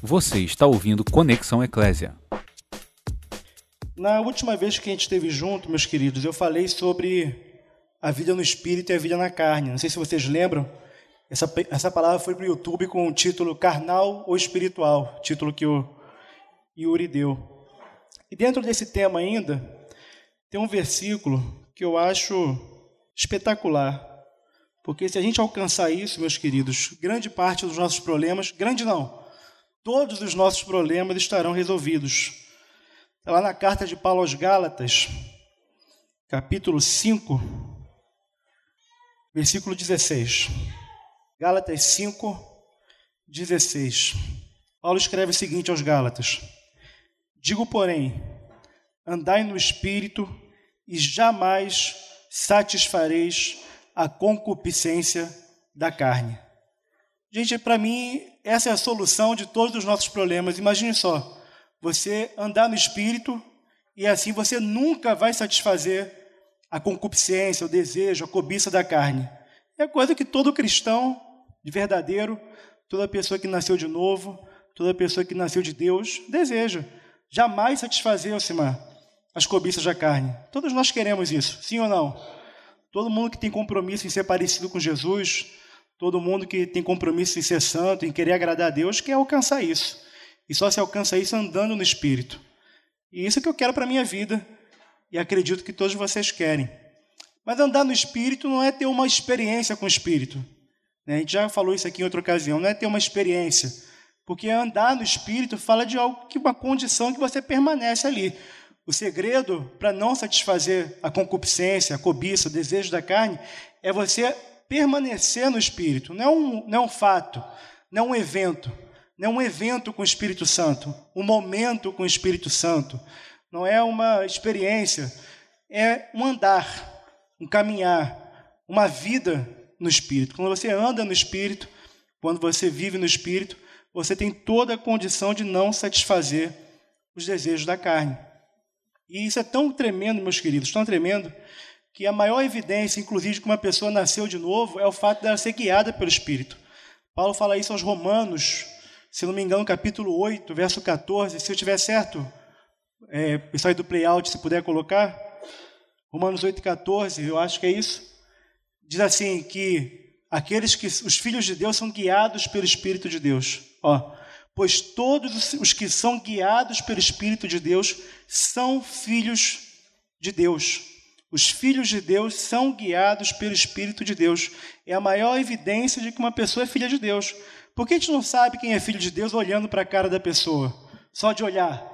Você está ouvindo Conexão Eclésia. Na última vez que a gente esteve junto, meus queridos, eu falei sobre a vida no espírito e a vida na carne. Não sei se vocês lembram. Essa, essa palavra foi para o YouTube com o título Carnal ou Espiritual, título que o Yuri deu. E dentro desse tema ainda, tem um versículo que eu acho espetacular. Porque se a gente alcançar isso, meus queridos, grande parte dos nossos problemas, grande não, todos os nossos problemas estarão resolvidos. Está lá na carta de Paulo aos Gálatas, capítulo 5, versículo 16. Gálatas 5, 16. Paulo escreve o seguinte aos Gálatas: Digo, porém, andai no espírito e jamais satisfareis a concupiscência da carne. Gente, para mim, essa é a solução de todos os nossos problemas. Imagine só, você andar no espírito e assim você nunca vai satisfazer a concupiscência, o desejo, a cobiça da carne. É coisa que todo cristão de verdadeiro, toda pessoa que nasceu de novo, toda pessoa que nasceu de Deus, deseja. Jamais satisfazer, Alcimar, as cobiças da carne. Todos nós queremos isso, sim ou não? Todo mundo que tem compromisso em ser parecido com Jesus, Todo mundo que tem compromisso em ser santo, em querer agradar a Deus, quer alcançar isso. E só se alcança isso andando no Espírito. E isso é que eu quero para a minha vida. E acredito que todos vocês querem. Mas andar no Espírito não é ter uma experiência com o Espírito. A gente já falou isso aqui em outra ocasião. Não é ter uma experiência. Porque andar no Espírito fala de algo que uma condição que você permanece ali. O segredo para não satisfazer a concupiscência, a cobiça, o desejo da carne, é você permanecer no Espírito. Não é um, não é um fato, não é um evento. Não é um evento com o Espírito Santo, um momento com o Espírito Santo. Não é uma experiência, é um andar, um caminhar, uma vida no Espírito. Quando você anda no Espírito, quando você vive no Espírito, você tem toda a condição de não satisfazer os desejos da carne. E isso é tão tremendo, meus queridos, tão tremendo, que a maior evidência, inclusive, de que uma pessoa nasceu de novo é o fato dela ser guiada pelo Espírito. Paulo fala isso aos Romanos, se não me engano, capítulo 8, verso 14. Se eu tiver certo, é, pessoal do playout, se puder colocar, Romanos 8, 14, eu acho que é isso. Diz assim: que aqueles que, os filhos de Deus são guiados pelo Espírito de Deus. Ó, pois todos os que são guiados pelo Espírito de Deus são filhos de Deus. Os filhos de Deus são guiados pelo Espírito de Deus. É a maior evidência de que uma pessoa é filha de Deus. Por que a gente não sabe quem é filho de Deus olhando para a cara da pessoa? Só de olhar.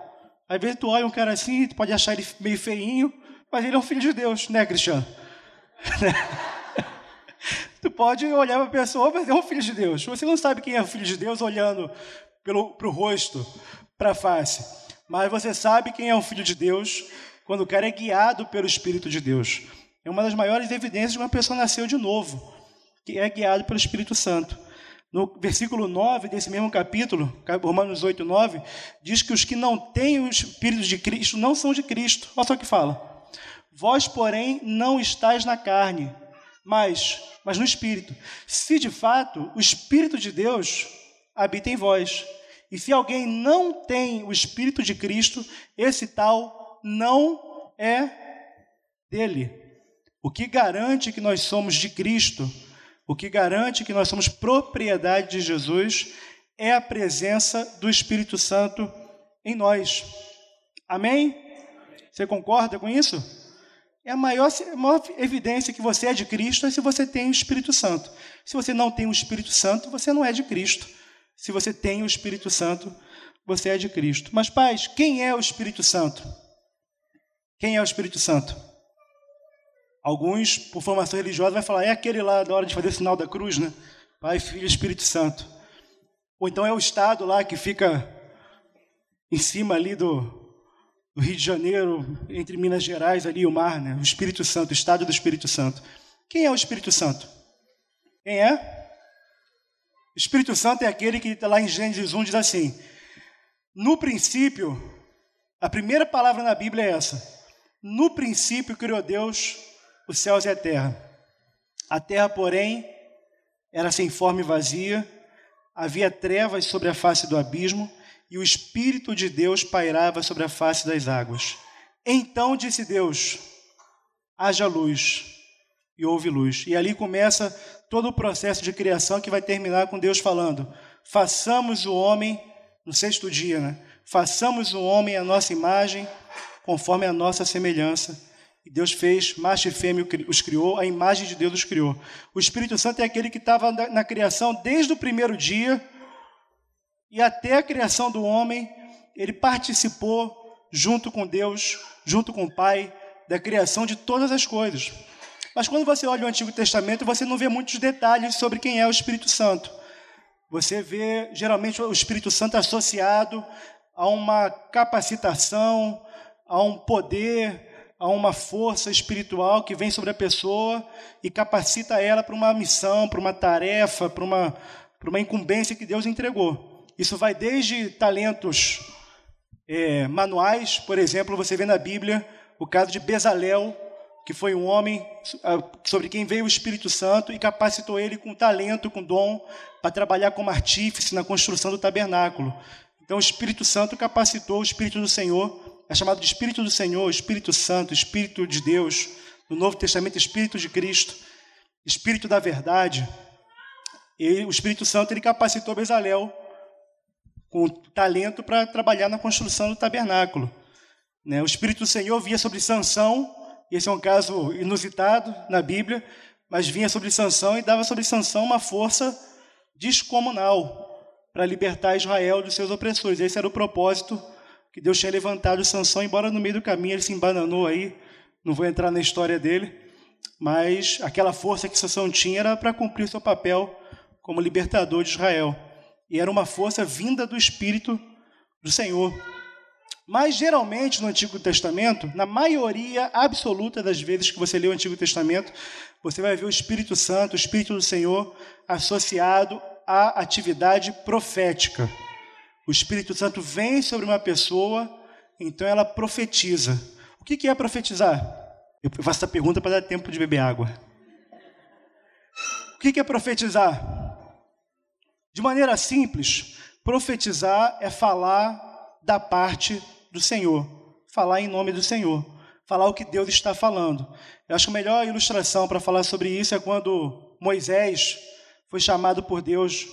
Às vezes tu olha um cara assim, tu pode achar ele meio feinho, mas ele é um filho de Deus, né, Cristiano? tu pode olhar para a pessoa, mas é um filho de Deus. Você não sabe quem é o filho de Deus olhando para o rosto, para a face. Mas você sabe quem é um filho de Deus quando o cara é guiado pelo Espírito de Deus. É uma das maiores evidências de uma pessoa nasceu de novo, que é guiado pelo Espírito Santo. No versículo 9 desse mesmo capítulo, Romanos 8, 9, diz que os que não têm o Espírito de Cristo não são de Cristo. Olha só o que fala. Vós, porém, não estáis na carne, mas, mas no Espírito. Se de fato o Espírito de Deus habita em vós. E se alguém não tem o Espírito de Cristo, esse tal não é dele. O que garante que nós somos de Cristo, o que garante que nós somos propriedade de Jesus, é a presença do Espírito Santo em nós. Amém? Você concorda com isso? É a maior, a maior evidência que você é de Cristo é se você tem o Espírito Santo. Se você não tem o Espírito Santo, você não é de Cristo. Se você tem o Espírito Santo, você é de Cristo. Mas, pais, quem é o Espírito Santo? Quem é o Espírito Santo? Alguns, por formação religiosa, vai falar, é aquele lá da hora de fazer o sinal da cruz, né? Pai, Filho e Espírito Santo. Ou então é o Estado lá que fica em cima ali do, do Rio de Janeiro, entre Minas Gerais ali o mar, né? O Espírito Santo, o Estado do Espírito Santo. Quem é o Espírito Santo? Quem é? O Espírito Santo é aquele que está lá em Gênesis 1 diz assim: No princípio, a primeira palavra na Bíblia é essa. No princípio criou Deus os céus e a terra. A terra, porém, era sem forma e vazia, havia trevas sobre a face do abismo e o Espírito de Deus pairava sobre a face das águas. Então disse Deus: haja luz, e houve luz. E ali começa todo o processo de criação que vai terminar com Deus falando: façamos o homem, no sexto dia, né? Façamos o homem a nossa imagem, conforme a nossa semelhança. E Deus fez, macho e fêmea os criou, a imagem de Deus os criou. O Espírito Santo é aquele que estava na criação desde o primeiro dia e até a criação do homem, ele participou junto com Deus, junto com o Pai, da criação de todas as coisas. Mas quando você olha o Antigo Testamento, você não vê muitos detalhes sobre quem é o Espírito Santo. Você vê geralmente o Espírito Santo associado a uma capacitação, a um poder, a uma força espiritual que vem sobre a pessoa e capacita ela para uma missão, para uma tarefa, para uma, para uma incumbência que Deus entregou. Isso vai desde talentos é, manuais, por exemplo, você vê na Bíblia o caso de Bezalel, que foi um homem sobre quem veio o Espírito Santo e capacitou ele com talento, com dom, para trabalhar como artífice na construção do tabernáculo. Então, o Espírito Santo capacitou o Espírito do Senhor, é chamado de Espírito do Senhor, Espírito Santo, Espírito de Deus, no Novo Testamento, Espírito de Cristo, Espírito da verdade. E o Espírito Santo ele capacitou Bezalel com talento para trabalhar na construção do tabernáculo. Né? O Espírito do Senhor via sobre Sansão, esse é um caso inusitado na Bíblia, mas vinha sobre Sansão e dava sobre Sansão uma força descomunal para libertar Israel dos seus opressores. Esse era o propósito que Deus tinha levantado Sansão, embora no meio do caminho ele se embananou aí, não vou entrar na história dele, mas aquela força que Sansão tinha era para cumprir seu papel como libertador de Israel e era uma força vinda do Espírito do Senhor. Mas geralmente no Antigo Testamento, na maioria absoluta das vezes que você lê o Antigo Testamento, você vai ver o Espírito Santo, o Espírito do Senhor, associado à atividade profética. O Espírito Santo vem sobre uma pessoa, então ela profetiza. O que é profetizar? Eu faço essa pergunta para dar tempo de beber água. O que é profetizar? De maneira simples, profetizar é falar da parte do Senhor, falar em nome do Senhor, falar o que Deus está falando. Eu acho que a melhor ilustração para falar sobre isso é quando Moisés foi chamado por Deus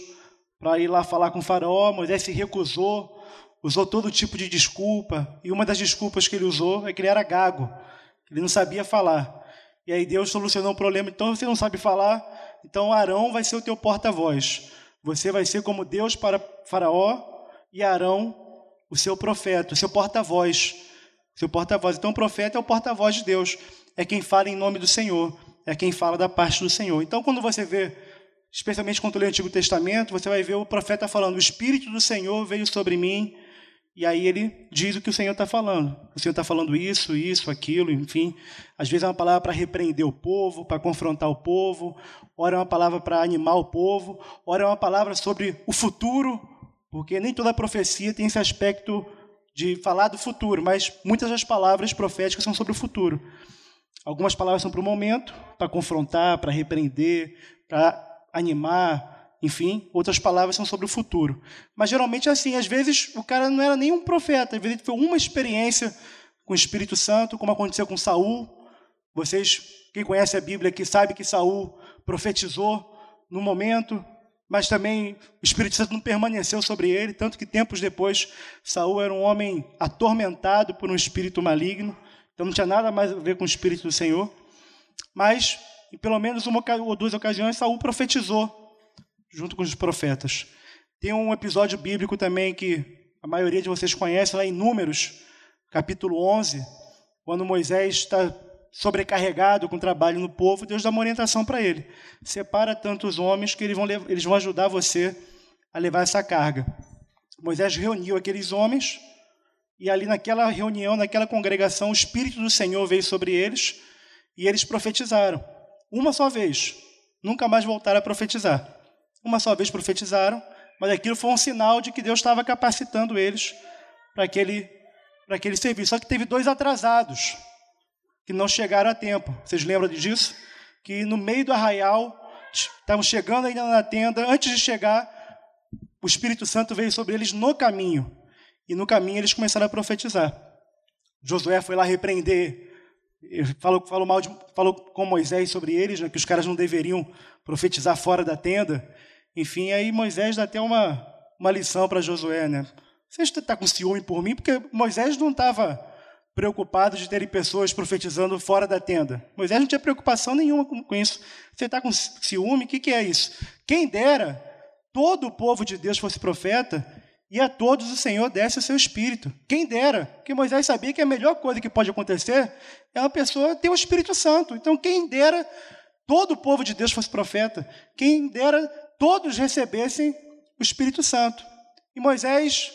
para ir lá falar com o faraó, Moisés se recusou, usou todo tipo de desculpa, e uma das desculpas que ele usou é que ele era gago, ele não sabia falar. E aí Deus solucionou o problema, então você não sabe falar, então Arão vai ser o teu porta-voz. Você vai ser como Deus para Faraó e Arão, o seu profeta, o seu porta-voz. Seu porta-voz. Então, o profeta é o porta-voz de Deus. É quem fala em nome do Senhor. É quem fala da parte do Senhor. Então, quando você vê, especialmente quando lê o Antigo Testamento, você vai ver o profeta falando: O Espírito do Senhor veio sobre mim e aí ele diz o que o Senhor está falando. O Senhor está falando isso, isso, aquilo, enfim. Às vezes é uma palavra para repreender o povo, para confrontar o povo. Ora é uma palavra para animar o povo. Ora é uma palavra sobre o futuro, porque nem toda profecia tem esse aspecto de falar do futuro, mas muitas das palavras proféticas são sobre o futuro. Algumas palavras são para o momento, para confrontar, para repreender, para animar, enfim, outras palavras são sobre o futuro. Mas geralmente é assim, às vezes o cara não era nem um profeta, às vezes foi uma experiência com o Espírito Santo, como aconteceu com Saul. Vocês, quem conhece a Bíblia aqui, sabe que Saul profetizou no momento, mas também o Espírito Santo não permaneceu sobre ele, tanto que tempos depois Saul era um homem atormentado por um espírito maligno, então não tinha nada mais a ver com o Espírito do Senhor. Mas, em pelo menos uma ou duas ocasiões, Saul profetizou junto com os profetas. Tem um episódio bíblico também que a maioria de vocês conhece, lá em Números, capítulo 11, quando Moisés está sobrecarregado com trabalho no povo, Deus dá uma orientação para ele. Separa tantos homens que eles vão, eles vão ajudar você a levar essa carga. Moisés reuniu aqueles homens e ali naquela reunião, naquela congregação, o Espírito do Senhor veio sobre eles e eles profetizaram. Uma só vez. Nunca mais voltaram a profetizar. Uma só vez profetizaram, mas aquilo foi um sinal de que Deus estava capacitando eles para aquele, para aquele serviço. Só que teve dois atrasados que não chegaram a tempo. Vocês lembram disso? Que no meio do arraial, estavam chegando ainda na tenda, antes de chegar, o Espírito Santo veio sobre eles no caminho. E no caminho eles começaram a profetizar. Josué foi lá repreender, falou, falou, mal de, falou com Moisés sobre eles, né, que os caras não deveriam profetizar fora da tenda. Enfim, aí Moisés dá até uma, uma lição para Josué. Né? Você está com ciúme por mim? Porque Moisés não estava preocupado de terem pessoas profetizando fora da tenda. Moisés não tinha preocupação nenhuma com, isso. Você está com ciúme? O que, que é isso? Quem dera todo o povo de Deus fosse profeta e a todos o Senhor desse o seu espírito. Quem dera, que Moisés sabia que a melhor coisa que pode acontecer é uma pessoa ter o Espírito Santo. Então, quem dera todo o povo de Deus fosse profeta, quem dera todos recebessem o Espírito Santo. E Moisés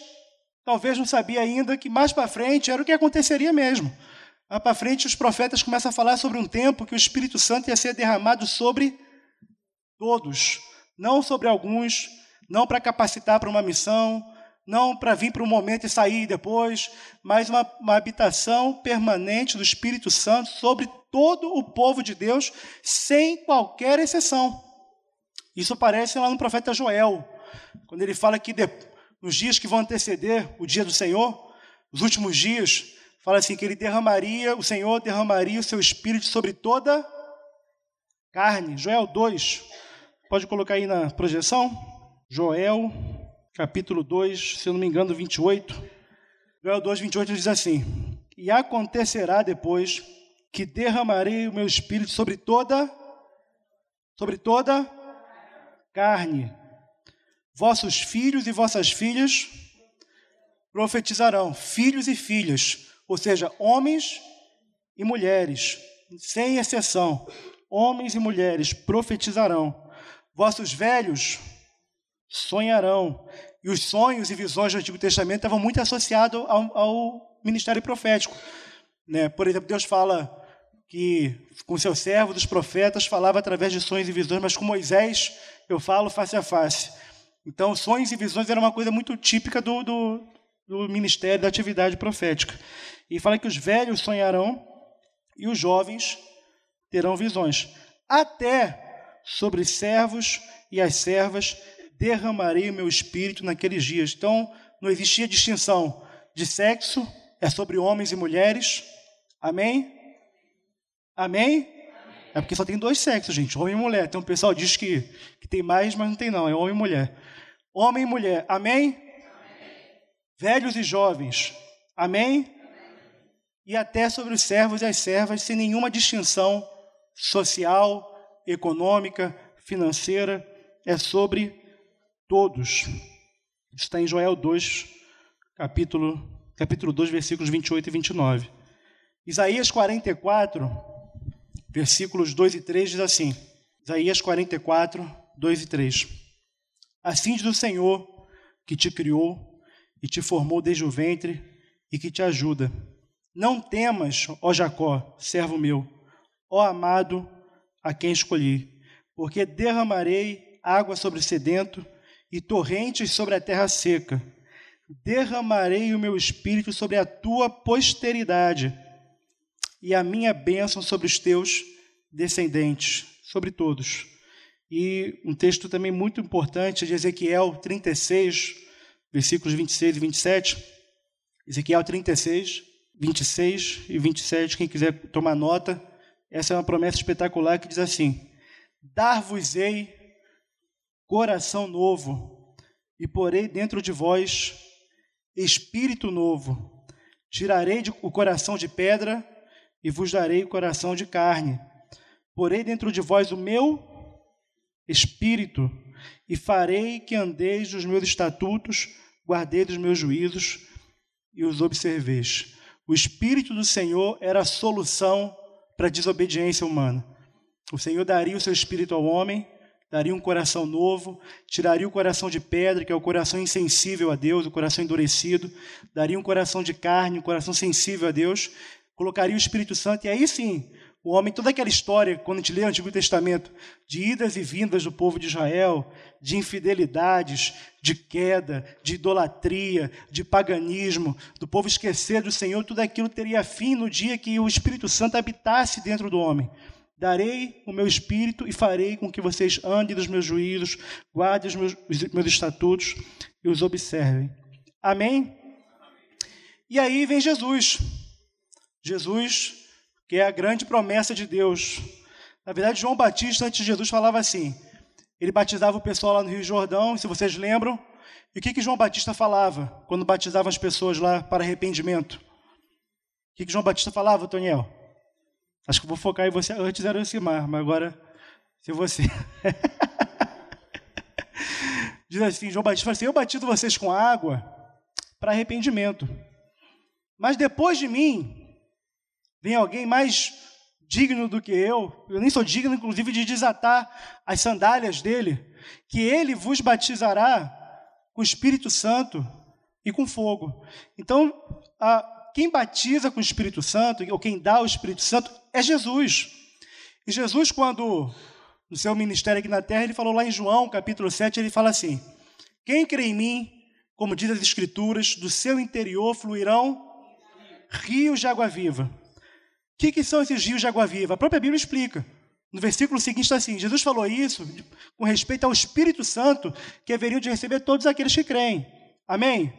talvez não sabia ainda que mais para frente era o que aconteceria mesmo. Mais para frente, os profetas começam a falar sobre um tempo que o Espírito Santo ia ser derramado sobre todos, não sobre alguns, não para capacitar para uma missão, não para vir para um momento e sair depois, mas uma, uma, habitação permanente do Espírito Santo sobre todo o povo de Deus, sem qualquer exceção. Isso aparece lá no profeta Joel, quando ele fala que de, nos dias que vão anteceder o dia do Senhor, os últimos dias, fala assim que ele derramaria, o Senhor derramaria o seu espírito sobre toda carne. Joel 2. Pode colocar aí na projeção? Joel capítulo 2, se não me engano, 28. Joel 2, 28 diz assim: E acontecerá depois que derramarei o meu espírito sobre toda, sobre toda carne. Vossos filhos e vossas filhas profetizarão, filhos e filhas, ou seja, homens e mulheres, sem exceção, homens e mulheres profetizarão. Vossos velhos sonharão. E os sonhos e visões do Antigo Testamento estavam muito associados ao, ao ministério profético. Né? Por exemplo, Deus fala que com seu servo dos profetas falava através de sonhos e visões, mas com Moisés eu falo face a face. Então, sonhos e visões era uma coisa muito típica do, do, do ministério, da atividade profética. E fala que os velhos sonharão e os jovens terão visões. Até sobre servos e as servas derramarei o meu espírito naqueles dias. Então, não existia distinção de sexo, é sobre homens e mulheres. Amém? Amém? É porque só tem dois sexos, gente, homem e mulher. Então o pessoal diz que, que tem mais, mas não tem não, é homem e mulher. Homem e mulher, amém? amém. Velhos e jovens, amém? amém? E até sobre os servos e as servas, sem nenhuma distinção social, econômica, financeira, é sobre todos. Está em Joel 2, capítulo, capítulo 2, versículos 28 e 29. Isaías 44, versículos 2 e 3 diz assim: Isaías 44, 2 e 3. Assim diz o Senhor, que te criou e te formou desde o ventre e que te ajuda. Não temas, ó Jacó, servo meu, ó amado, a quem escolhi, porque derramarei água sobre sedento e torrentes sobre a terra seca. Derramarei o meu espírito sobre a tua posteridade e a minha bênção sobre os teus descendentes, sobre todos. E um texto também muito importante de Ezequiel 36, versículos 26 e 27. Ezequiel 36, 26 e 27, quem quiser tomar nota, essa é uma promessa espetacular que diz assim: Dar-vos-ei coração novo, e porei dentro de vós espírito novo. Tirarei o coração de pedra e vos darei o coração de carne. Porei dentro de vós o meu espírito e farei que andeis dos meus estatutos, guardeis os meus juízos e os observeis. O espírito do Senhor era a solução para a desobediência humana. O Senhor daria o seu espírito ao homem daria um coração novo, tiraria o coração de pedra, que é o coração insensível a Deus, o coração endurecido, daria um coração de carne, um coração sensível a Deus, colocaria o Espírito Santo, e aí sim, o homem, toda aquela história, quando a gente lê o Antigo Testamento, de idas e vindas do povo de Israel, de infidelidades, de queda, de idolatria, de paganismo, do povo esquecer do Senhor, tudo aquilo teria fim no dia que o Espírito Santo habitasse dentro do homem. Darei o meu espírito e farei com que vocês andem dos meus juízos, guardem os meus, os meus estatutos e os observem. Amém? E aí vem Jesus. Jesus, que é a grande promessa de Deus. Na verdade, João Batista, antes de Jesus, falava assim: ele batizava o pessoal lá no Rio Jordão, se vocês lembram. E o que, que João Batista falava quando batizava as pessoas lá para arrependimento? O que, que João Batista falava, Toniel? Acho que vou focar em você. Antes era o Simar, mas agora se você. Diz assim, João Batista assim, eu batizo vocês com água para arrependimento. Mas depois de mim, vem alguém mais digno do que eu, eu nem sou digno, inclusive, de desatar as sandálias dele, que ele vos batizará com o Espírito Santo e com fogo. Então, a, quem batiza com o Espírito Santo, ou quem dá o Espírito Santo, é Jesus. E Jesus, quando no seu ministério aqui na terra, ele falou lá em João, capítulo 7, ele fala assim: Quem crê em mim, como diz as Escrituras, do seu interior fluirão rios de água viva. O que, que são esses rios de água viva? A própria Bíblia explica. No versículo seguinte está assim: Jesus falou isso com respeito ao Espírito Santo que haveriam de receber todos aqueles que creem. Amém?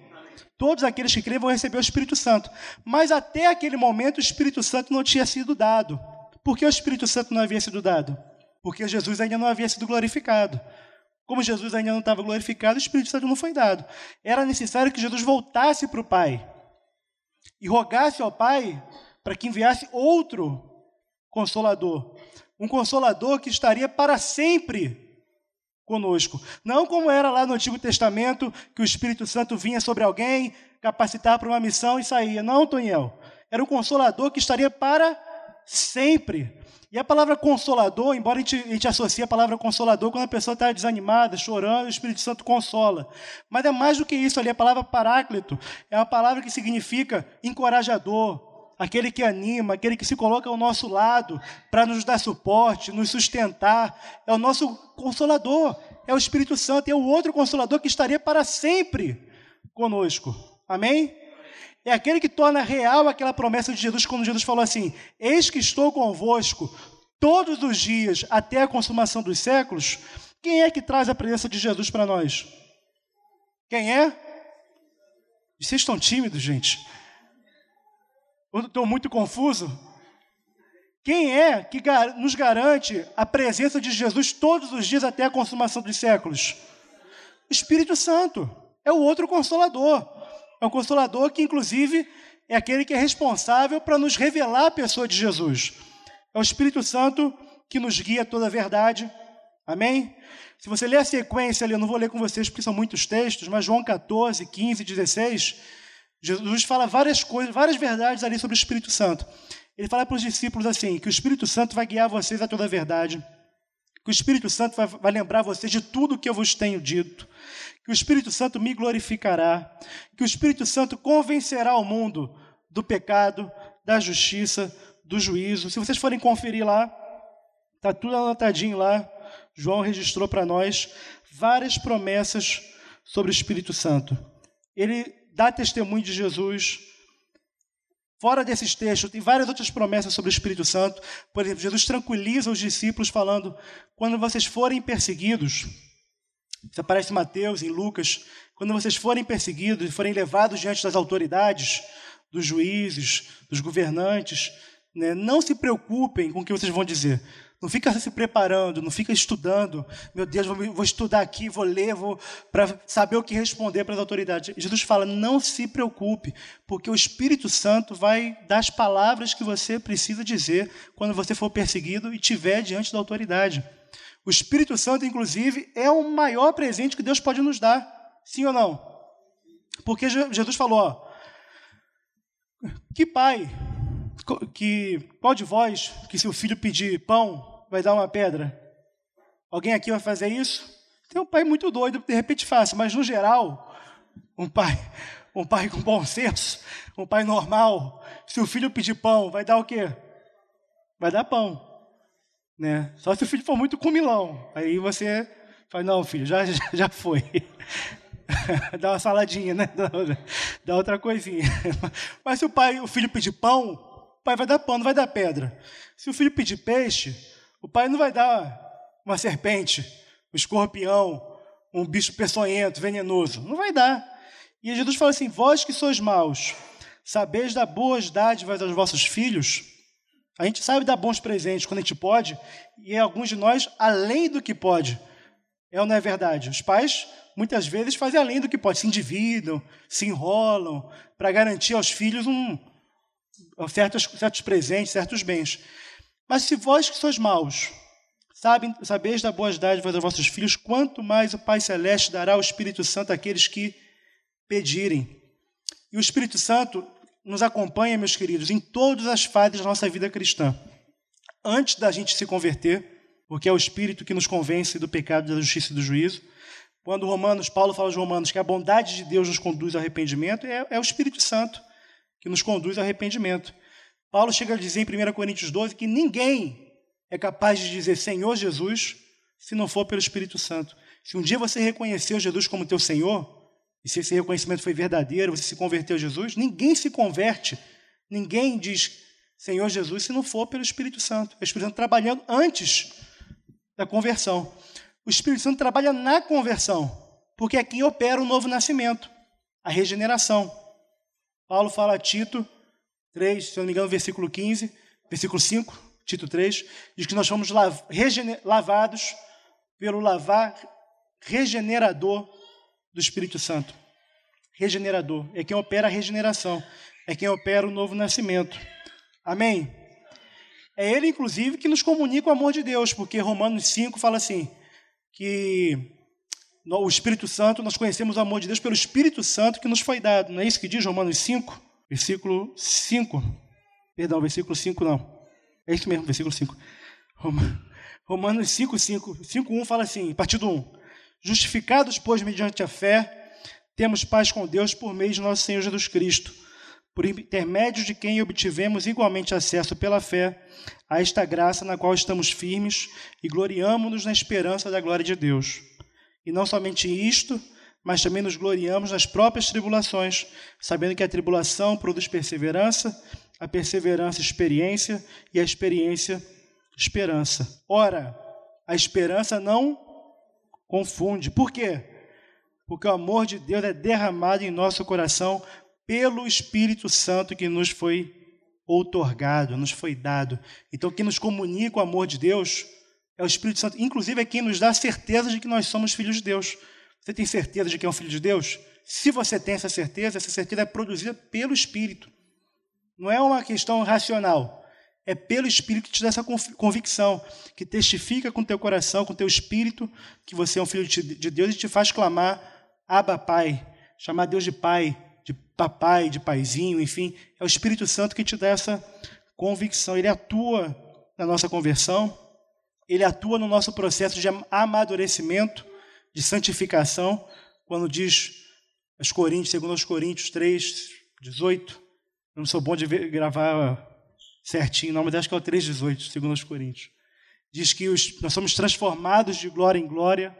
Todos aqueles que creem vão receber o Espírito Santo. Mas até aquele momento o Espírito Santo não tinha sido dado. Por que o Espírito Santo não havia sido dado? Porque Jesus ainda não havia sido glorificado. Como Jesus ainda não estava glorificado, o Espírito Santo não foi dado. Era necessário que Jesus voltasse para o Pai e rogasse ao Pai para que enviasse outro consolador. Um consolador que estaria para sempre conosco. Não como era lá no Antigo Testamento, que o Espírito Santo vinha sobre alguém, capacitava para uma missão e saía. Não, Toniel. Era um consolador que estaria para sempre. E a palavra consolador, embora a gente, a gente associe a palavra consolador quando a pessoa está desanimada, chorando, o Espírito Santo consola. Mas é mais do que isso ali, a palavra paráclito é uma palavra que significa encorajador, aquele que anima, aquele que se coloca ao nosso lado para nos dar suporte, nos sustentar, é o nosso consolador, é o Espírito Santo, é o outro consolador que estaria para sempre conosco. Amém? É aquele que torna real aquela promessa de Jesus quando Jesus falou assim: Eis que estou convosco todos os dias até a consumação dos séculos. Quem é que traz a presença de Jesus para nós? Quem é? Vocês estão tímidos, gente? Estou muito confuso? Quem é que nos garante a presença de Jesus todos os dias até a consumação dos séculos? Espírito Santo. É o outro consolador. É um consolador que, inclusive, é aquele que é responsável para nos revelar a pessoa de Jesus. É o Espírito Santo que nos guia toda a verdade. Amém? Se você ler a sequência ali, eu não vou ler com vocês porque são muitos textos, mas João 14, 15, 16 Jesus fala várias coisas, várias verdades ali sobre o Espírito Santo. Ele fala para os discípulos assim: que o Espírito Santo vai guiar vocês a toda a verdade, que o Espírito Santo vai, vai lembrar vocês de tudo que eu vos tenho dito, que o Espírito Santo me glorificará, que o Espírito Santo convencerá o mundo do pecado, da justiça, do juízo. Se vocês forem conferir lá, está tudo anotadinho lá. João registrou para nós várias promessas sobre o Espírito Santo. Ele dá testemunho de Jesus. Fora desses textos, tem várias outras promessas sobre o Espírito Santo. Por exemplo, Jesus tranquiliza os discípulos falando: quando vocês forem perseguidos, isso aparece em Mateus, em Lucas, quando vocês forem perseguidos e forem levados diante das autoridades, dos juízes, dos governantes, né, não se preocupem com o que vocês vão dizer. Não fica se preparando, não fica estudando. Meu Deus, vou, vou estudar aqui, vou ler, vou para saber o que responder para as autoridades. Jesus fala: não se preocupe, porque o Espírito Santo vai dar as palavras que você precisa dizer quando você for perseguido e tiver diante da autoridade. O Espírito Santo, inclusive, é o maior presente que Deus pode nos dar. Sim ou não? Porque Jesus falou: ó, que pai que qual de vós que se o filho pedir pão vai dar uma pedra? Alguém aqui vai fazer isso? Tem um pai muito doido, de repente fácil, mas no geral, um pai, um pai com bom senso, um pai normal, se o filho pedir pão, vai dar o quê? Vai dar pão, né? Só se o filho for muito comilão, aí você fala não, filho, já já foi. dá uma saladinha, né? Dá outra coisinha. Mas se o pai, o filho pedir pão, pai vai dar pão, não vai dar pedra. Se o filho pedir peixe, o pai não vai dar uma serpente, um escorpião, um bicho peçonhento, venenoso. Não vai dar. E Jesus fala assim: Vós que sois maus, sabeis dar boas dádivas aos vossos filhos. A gente sabe dar bons presentes quando a gente pode, e alguns de nós, além do que pode. É ou não é verdade? Os pais, muitas vezes, fazem além do que pode, se endividam, se enrolam, para garantir aos filhos um, certos, certos presentes, certos bens. Mas se vós que sois maus, sabem, sabeis dar boas dádivas aos vossos filhos, quanto mais o Pai Celeste dará o Espírito Santo àqueles que pedirem. E o Espírito Santo nos acompanha, meus queridos, em todas as fases da nossa vida cristã. Antes da gente se converter, porque é o Espírito que nos convence do pecado, da justiça e do juízo. Quando Romanos, Paulo fala aos Romanos que a bondade de Deus nos conduz ao arrependimento, é, é o Espírito Santo que nos conduz ao arrependimento. Paulo chega a dizer em 1 Coríntios 12 que ninguém é capaz de dizer Senhor Jesus se não for pelo Espírito Santo. Se um dia você reconheceu Jesus como teu Senhor, e se esse reconhecimento foi verdadeiro, você se converteu a Jesus, ninguém se converte, ninguém diz Senhor Jesus se não for pelo Espírito Santo. O Espírito Santo trabalhando antes da conversão. O Espírito Santo trabalha na conversão, porque aqui opera o novo nascimento, a regeneração. Paulo fala a Tito 3, se não me engano, versículo 15, versículo 5, Tito 3, diz que nós fomos lavados pelo lavar regenerador do Espírito Santo. Regenerador. É quem opera a regeneração. É quem opera o novo nascimento. Amém? É ele, inclusive, que nos comunica o amor de Deus, porque Romanos 5 fala assim: que o Espírito Santo, nós conhecemos o amor de Deus pelo Espírito Santo que nos foi dado. Não é isso que diz Romanos 5? Versículo 5. Perdão, versículo 5 não. É isso mesmo, versículo 5. Romanos 5, 5. 5, 1 fala assim, partido 1. Justificados, pois, mediante a fé, temos paz com Deus por meio de nosso Senhor Jesus Cristo, por intermédio de quem obtivemos igualmente acesso pela fé a esta graça na qual estamos firmes e gloriamo-nos na esperança da glória de Deus. E não somente isto, mas também nos gloriamos nas próprias tribulações, sabendo que a tribulação produz perseverança, a perseverança, experiência, e a experiência, esperança. Ora, a esperança não confunde. Por quê? Porque o amor de Deus é derramado em nosso coração pelo Espírito Santo que nos foi outorgado, nos foi dado. Então, quem nos comunica o amor de Deus é o Espírito Santo. Inclusive, é quem nos dá a certeza de que nós somos filhos de Deus. Você tem certeza de que é um filho de Deus? Se você tem essa certeza, essa certeza é produzida pelo Espírito. Não é uma questão racional. É pelo Espírito que te dá essa convicção, que testifica com teu coração, com teu espírito, que você é um filho de Deus e te faz clamar, Abba Pai, chamar Deus de Pai, de papai, de paizinho, enfim. É o Espírito Santo que te dá essa convicção. Ele atua na nossa conversão, ele atua no nosso processo de amadurecimento, de santificação, quando diz aos Coríntios, segundo aos Coríntios 3, 18. Eu não sou bom de ver, gravar certinho, não, mas acho que é o 3,18, segundo aos Coríntios. Diz que os, nós somos transformados de glória em glória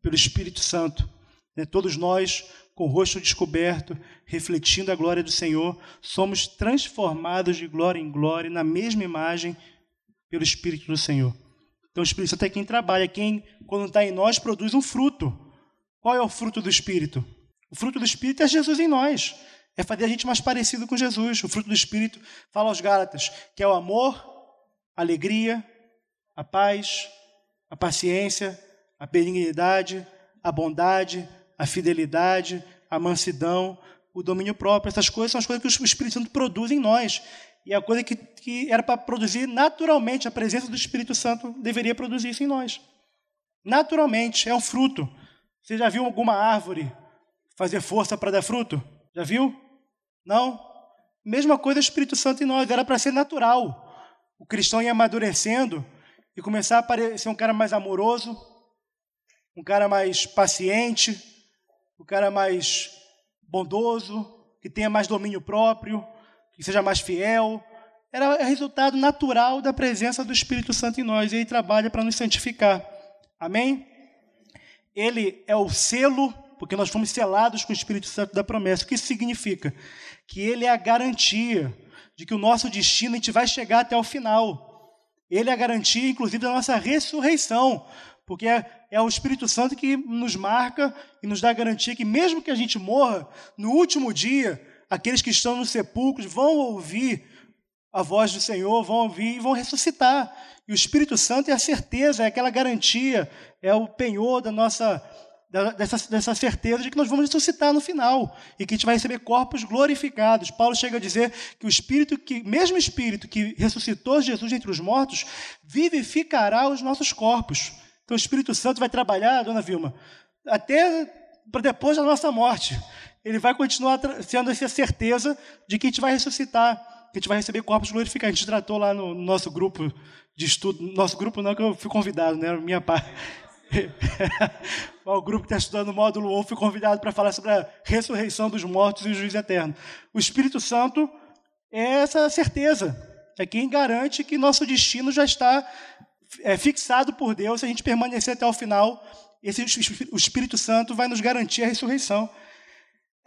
pelo Espírito Santo. Né? Todos nós, com o rosto descoberto, refletindo a glória do Senhor, somos transformados de glória em glória, na mesma imagem, pelo Espírito do Senhor. Então, o Espírito Santo é quem trabalha, quem, quando está em nós, produz um fruto. Qual é o fruto do Espírito? O fruto do Espírito é Jesus em nós é fazer a gente mais parecido com Jesus. O fruto do Espírito fala aos Gálatas que é o amor, a alegria, a paz, a paciência, a benignidade, a bondade, a fidelidade, a mansidão, o domínio próprio. Essas coisas são as coisas que o Espírito Santo produz em nós. E a coisa que, que era para produzir naturalmente, a presença do Espírito Santo deveria produzir isso em nós. Naturalmente, é um fruto. Você já viu alguma árvore fazer força para dar fruto? Já viu? Não. Mesma coisa o Espírito Santo em nós, era para ser natural. O cristão ia amadurecendo e começar a parecer um cara mais amoroso, um cara mais paciente, um cara mais bondoso, que tenha mais domínio próprio, que seja mais fiel. Era resultado natural da presença do Espírito Santo em nós e ele trabalha para nos santificar. Amém? Ele é o selo, porque nós fomos selados com o Espírito Santo da promessa. O que isso significa? que ele é a garantia de que o nosso destino a gente vai chegar até o final. Ele é a garantia, inclusive, da nossa ressurreição, porque é, é o Espírito Santo que nos marca e nos dá a garantia que, mesmo que a gente morra, no último dia, aqueles que estão nos sepulcros vão ouvir a voz do Senhor, vão ouvir e vão ressuscitar. E o Espírito Santo é a certeza, é aquela garantia, é o penhor da nossa dessa, dessa certeza de que nós vamos ressuscitar no final e que a gente vai receber corpos glorificados. Paulo chega a dizer que o Espírito, que mesmo Espírito que ressuscitou Jesus entre os mortos, vivificará os nossos corpos. Então o Espírito Santo vai trabalhar, dona Vilma, até para depois da nossa morte. Ele vai continuar sendo essa certeza de que a gente vai ressuscitar, que a gente vai receber corpos glorificados. A gente tratou lá no nosso grupo de estudo, nosso grupo não, que eu fui convidado, né? Minha parte. o grupo que está estudando o módulo 1 foi convidado para falar sobre a ressurreição dos mortos e o juízo eterno. O Espírito Santo é essa certeza, é quem garante que nosso destino já está é, fixado por Deus se a gente permanecer até o final. Esse, o Espírito Santo vai nos garantir a ressurreição.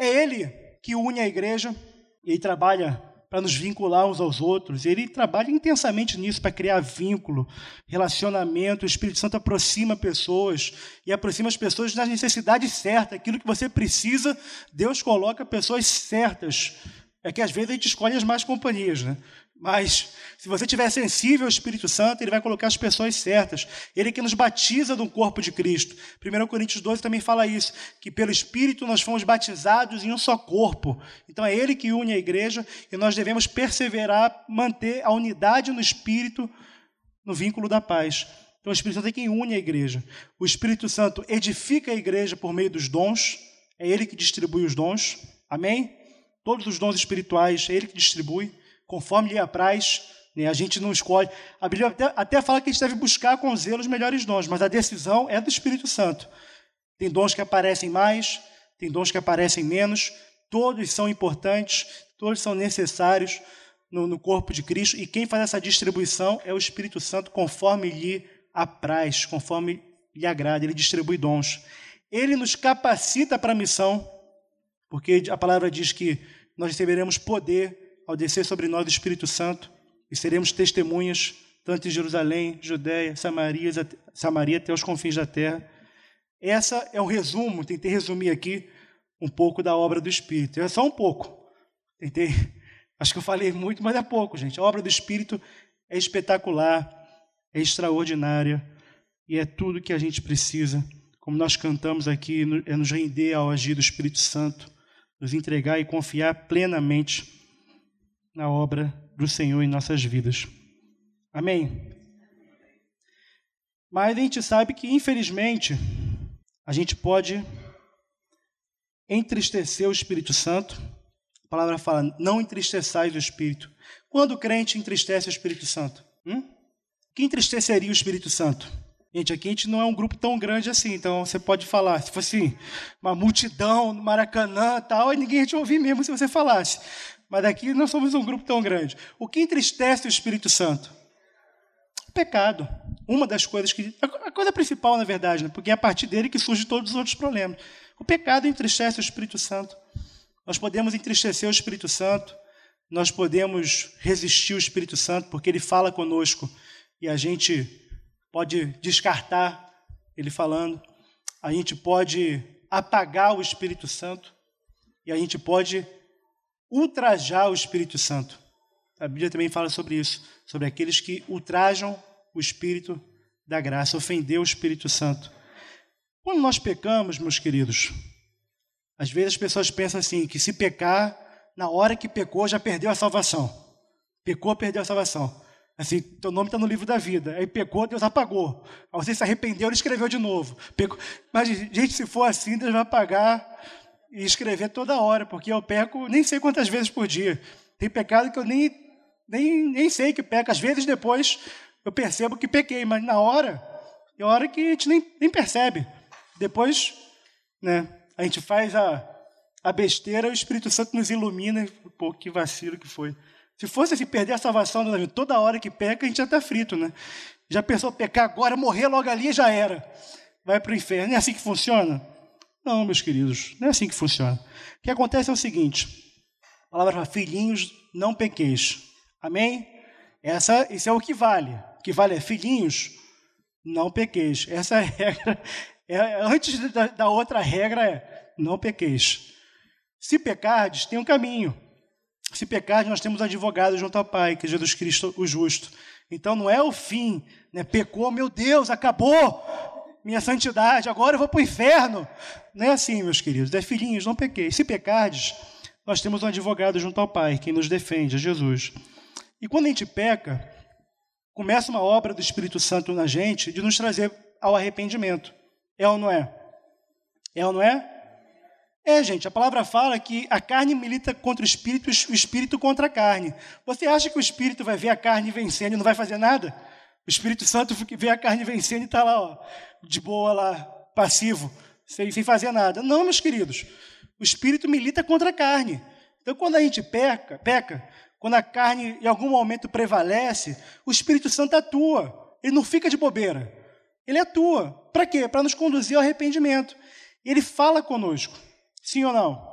É Ele que une a igreja e trabalha para nos vincular uns aos outros. Ele trabalha intensamente nisso para criar vínculo, relacionamento. O Espírito Santo aproxima pessoas e aproxima as pessoas nas necessidades certas. Aquilo que você precisa, Deus coloca pessoas certas. É que às vezes a gente escolhe as más companhias, né? Mas se você estiver sensível ao Espírito Santo, ele vai colocar as pessoas certas. Ele que nos batiza no corpo de Cristo. 1 Coríntios 12 também fala isso, que pelo Espírito nós fomos batizados em um só corpo. Então é ele que une a igreja e nós devemos perseverar, manter a unidade no Espírito, no vínculo da paz. Então o Espírito Santo é quem une a igreja. O Espírito Santo edifica a igreja por meio dos dons. É ele que distribui os dons. Amém? Todos os dons espirituais, é ele que distribui conforme lhe apraz. Né? A gente não escolhe. A Bíblia até, até fala que a gente deve buscar com zelo os melhores dons, mas a decisão é do Espírito Santo. Tem dons que aparecem mais, tem dons que aparecem menos, todos são importantes, todos são necessários no, no corpo de Cristo, e quem faz essa distribuição é o Espírito Santo, conforme lhe apraz, conforme lhe agrada, ele distribui dons. Ele nos capacita para a missão, porque a palavra diz que nós receberemos poder ao descer sobre nós o Espírito Santo e seremos testemunhas tanto em Jerusalém, Judéia, Samaria, Samaria até os confins da terra. Essa é um resumo, tentei resumir aqui um pouco da obra do Espírito. É só um pouco. Tentei, acho que eu falei muito, mas é pouco, gente. A obra do Espírito é espetacular, é extraordinária e é tudo que a gente precisa. Como nós cantamos aqui, é nos render ao agir do Espírito Santo, nos entregar e confiar plenamente na obra do Senhor em nossas vidas. Amém? Mas a gente sabe que, infelizmente, a gente pode entristecer o Espírito Santo. A palavra fala: não entristeçais o Espírito. Quando o crente entristece o Espírito Santo? Hum? Que entristeceria o Espírito Santo? Gente, aqui a gente não é um grupo tão grande assim, então você pode falar. Se fosse uma multidão no Maracanã e tal, ninguém ia te ouvir mesmo se você falasse. Mas aqui não somos um grupo tão grande. O que entristece o Espírito Santo? O pecado. Uma das coisas que. A coisa principal, na verdade, né? porque é a partir dele que surgem todos os outros problemas. O pecado entristece o Espírito Santo. Nós podemos entristecer o Espírito Santo, nós podemos resistir o Espírito Santo, porque ele fala conosco e a gente pode descartar ele falando, a gente pode apagar o Espírito Santo e a gente pode ultrajar o Espírito Santo. A Bíblia também fala sobre isso, sobre aqueles que ultrajam o Espírito da graça, ofender o Espírito Santo. Quando nós pecamos, meus queridos, às vezes as pessoas pensam assim, que se pecar, na hora que pecou, já perdeu a salvação. Pecou, perdeu a salvação. Assim, teu nome está no livro da vida. Aí pecou, Deus apagou. Aí você se arrependeu, ele escreveu de novo. Pecou. Mas, gente, se for assim, Deus vai apagar e escrever toda hora, porque eu peco nem sei quantas vezes por dia. Tem pecado que eu nem, nem, nem sei que peco. Às vezes depois eu percebo que pequei, mas na hora, é hora que a gente nem, nem percebe. Depois, né, a gente faz a, a besteira, o Espírito Santo nos ilumina. Pô, que vacilo que foi. Se fosse assim, perder a salvação toda hora que peca, a gente já está frito, né? Já pensou pecar agora, morrer logo ali já era. Vai para o inferno. Não é assim que funciona? Não, meus queridos, não é assim que funciona. O que acontece é o seguinte: A palavra fala, filhinhos, não pequeis. Amém? Essa, isso é o que vale. O que vale é filhinhos, não pequeis. Essa regra. É, antes da, da outra regra é não pequeis. Se pecardes, tem um caminho. Se pecardes, nós temos advogado junto ao Pai, que é Jesus Cristo, o justo. Então não é o fim, né? Pecou, meu Deus, acabou minha santidade, agora eu vou para o inferno. Não é assim, meus queridos. É filhinhos, não pequei. Se pecardes, nós temos um advogado junto ao Pai, quem nos defende, é Jesus. E quando a gente peca, começa uma obra do Espírito Santo na gente de nos trazer ao arrependimento. É ou não é? É ou não é? É, gente, a palavra fala que a carne milita contra o espírito e o espírito contra a carne. Você acha que o espírito vai ver a carne vencendo e não vai fazer nada? O Espírito Santo vê a carne vencendo e está lá, ó, de boa lá, passivo, sem, sem fazer nada. Não, meus queridos. O espírito milita contra a carne. Então, quando a gente peca, peca, quando a carne em algum momento prevalece, o Espírito Santo atua. Ele não fica de bobeira. Ele atua. Para quê? Para nos conduzir ao arrependimento. Ele fala conosco. Sim ou não?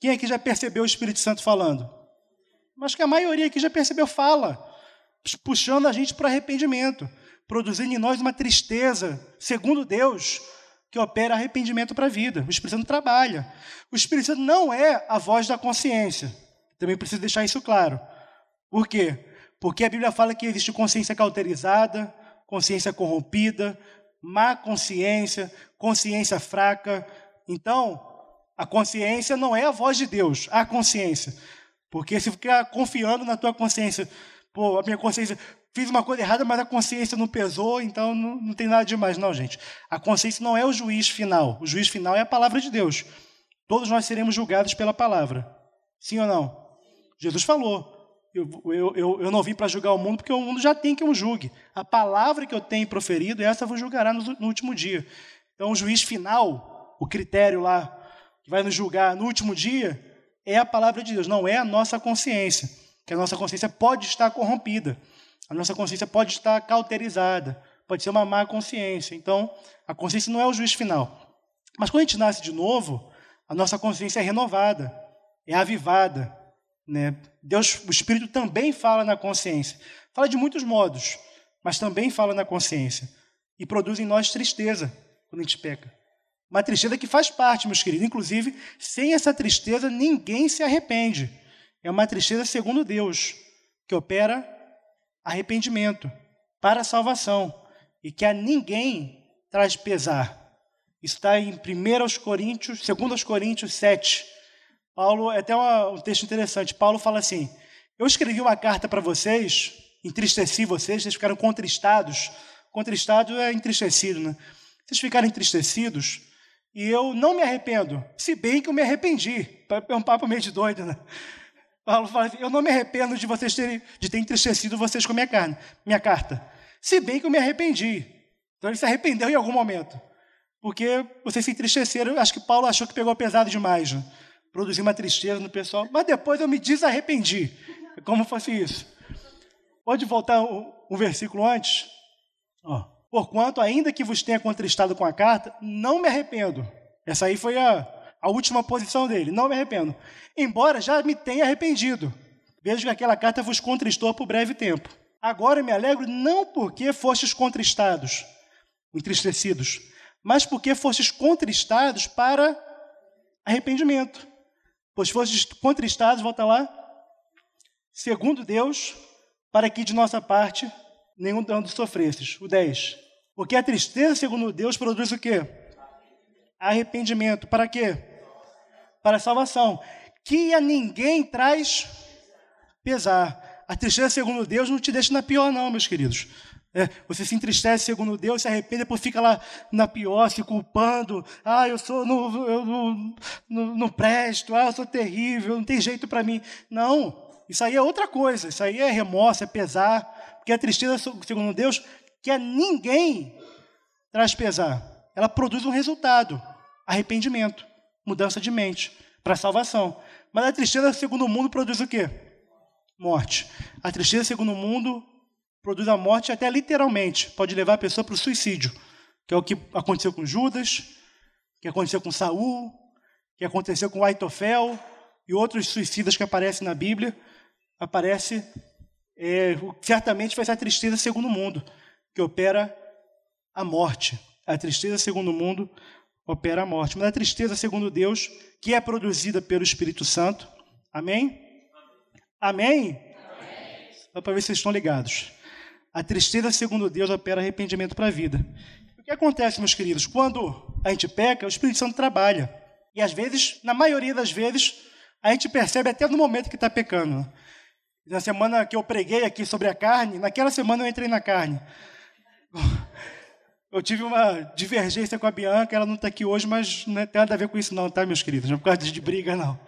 Quem aqui já percebeu o Espírito Santo falando? Acho que a maioria aqui já percebeu, fala, puxando a gente para arrependimento, produzindo em nós uma tristeza, segundo Deus, que opera arrependimento para a vida. O Espírito Santo trabalha. O Espírito Santo não é a voz da consciência. Também preciso deixar isso claro. Por quê? Porque a Bíblia fala que existe consciência cauterizada, consciência corrompida, má consciência, consciência fraca. Então, a consciência não é a voz de Deus, a consciência. Porque se ficar confiando na tua consciência, pô, a minha consciência, fiz uma coisa errada, mas a consciência não pesou, então não, não tem nada demais. Não, gente. A consciência não é o juiz final. O juiz final é a palavra de Deus. Todos nós seremos julgados pela palavra. Sim ou não? Jesus falou. Eu, eu, eu, eu não vim para julgar o mundo, porque o mundo já tem que eu julgue. A palavra que eu tenho proferido, essa vos julgará no, no último dia. Então, o juiz final, o critério lá, que vai nos julgar no último dia, é a palavra de Deus, não é a nossa consciência. Que a nossa consciência pode estar corrompida. A nossa consciência pode estar cauterizada, pode ser uma má consciência. Então, a consciência não é o juiz final. Mas quando a gente nasce de novo, a nossa consciência é renovada, é avivada. Né? Deus, o Espírito também fala na consciência. Fala de muitos modos, mas também fala na consciência. E produz em nós tristeza quando a gente peca. Uma tristeza que faz parte, meus queridos. Inclusive, sem essa tristeza, ninguém se arrepende. É uma tristeza segundo Deus, que opera arrependimento para a salvação e que a ninguém traz pesar. Isso está em 1 Coríntios, 2 Coríntios 7. Paulo, é até uma, um texto interessante. Paulo fala assim: Eu escrevi uma carta para vocês, entristeci vocês, vocês ficaram contristados. Contristado é entristecido, né? Vocês ficaram entristecidos e eu não me arrependo, se bem que eu me arrependi. É um papo meio de doido, né? Paulo fala assim, eu não me arrependo de vocês terem, de ter entristecido vocês com minha, carne, minha carta. Se bem que eu me arrependi. Então ele se arrependeu em algum momento. Porque vocês se entristeceram, acho que Paulo achou que pegou pesado demais. Né? Produziu uma tristeza no pessoal. Mas depois eu me desarrependi. É como fosse isso. Pode voltar um, um versículo antes? Ó. Porquanto, ainda que vos tenha contristado com a carta, não me arrependo. Essa aí foi a, a última posição dele. Não me arrependo. Embora já me tenha arrependido. Vejo que aquela carta vos contristou por breve tempo. Agora me alegro não porque fostes contristados, entristecidos, mas porque fostes contristados para arrependimento. Pois fostes contristados, volta lá, segundo Deus, para que de nossa parte nenhum dano sofresses. O 10. Porque a tristeza, segundo Deus, produz o quê? Arrependimento. Para quê? Para a salvação, que a ninguém traz pesar. A tristeza, segundo Deus, não te deixa na pior, não, meus queridos. É, você se entristece segundo Deus, se arrepende, depois fica lá na pior, se culpando. Ah, eu sou, não, eu não, não presto, ah, eu sou terrível, não tem jeito para mim. Não, isso aí é outra coisa, isso aí é remorso, é pesar, porque a tristeza, segundo Deus, que a ninguém traz pesar. Ela produz um resultado, arrependimento mudança de mente, para salvação. Mas a tristeza segundo o mundo produz o quê? Morte. A tristeza segundo o mundo produz a morte até literalmente, pode levar a pessoa para o suicídio, que é o que aconteceu com Judas, que aconteceu com Saul, que aconteceu com Aitofel e outros suicidas que aparecem na Bíblia, aparece é, certamente vai ser a tristeza segundo o mundo, que opera a morte. A tristeza segundo o mundo opera a morte. Mas a tristeza segundo Deus, que é produzida pelo Espírito Santo. Amém? Amém? Amém. Só para ver se vocês estão ligados. A tristeza segundo Deus opera arrependimento para a vida. O que acontece, meus queridos? Quando a gente peca, o Espírito Santo trabalha. E às vezes, na maioria das vezes, a gente percebe até no momento que está pecando. Na semana que eu preguei aqui sobre a carne, naquela semana eu entrei na carne. Eu tive uma divergência com a Bianca, ela não está aqui hoje, mas não tem nada a ver com isso não, tá, meus queridos? Não é por causa de briga, não.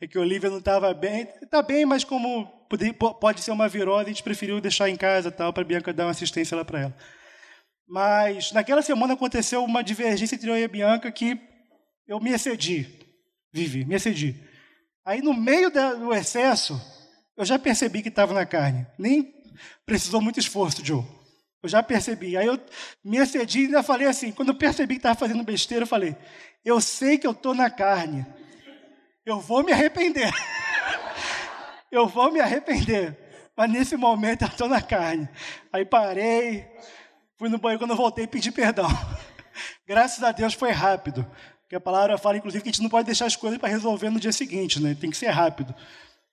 É que a Olivia não estava bem. Está bem, mas como pode ser uma virose, a gente preferiu deixar em casa tal, para a Bianca dar uma assistência lá para ela. Mas naquela semana aconteceu uma divergência entre eu e a Bianca que eu me excedi, Vivi, me excedi. Aí no meio do excesso, eu já percebi que estava na carne. Nem precisou muito esforço, Joe. Eu já percebi. Aí eu me excedi e ainda falei assim, quando eu percebi que estava fazendo besteira, eu falei, eu sei que eu estou na carne. Eu vou me arrepender. eu vou me arrepender. Mas nesse momento eu estou na carne. Aí parei, fui no banheiro, quando eu voltei, pedi perdão. Graças a Deus foi rápido. Porque a palavra fala, inclusive, que a gente não pode deixar as coisas para resolver no dia seguinte, né? Tem que ser rápido.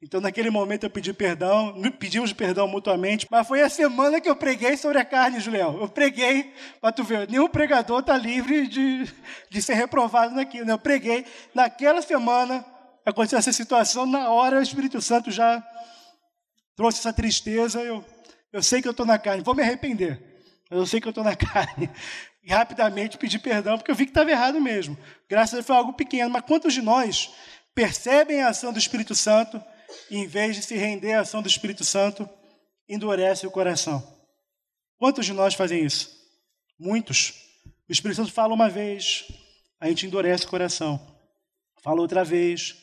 Então, naquele momento, eu pedi perdão, pedimos perdão mutuamente, mas foi a semana que eu preguei sobre a carne, Julião. Eu preguei, para tu ver, nenhum pregador está livre de, de ser reprovado naquilo. Né? Eu preguei, naquela semana, aconteceu essa situação, na hora o Espírito Santo já trouxe essa tristeza. Eu, eu sei que eu estou na carne, vou me arrepender, mas eu sei que eu estou na carne. E rapidamente pedi perdão, porque eu vi que estava errado mesmo. Graças a Deus foi algo pequeno, mas quantos de nós percebem a ação do Espírito Santo? Em vez de se render à ação do Espírito Santo, endurece o coração. Quantos de nós fazem isso? Muitos. O Espírito Santo fala uma vez, a gente endurece o coração. Fala outra vez,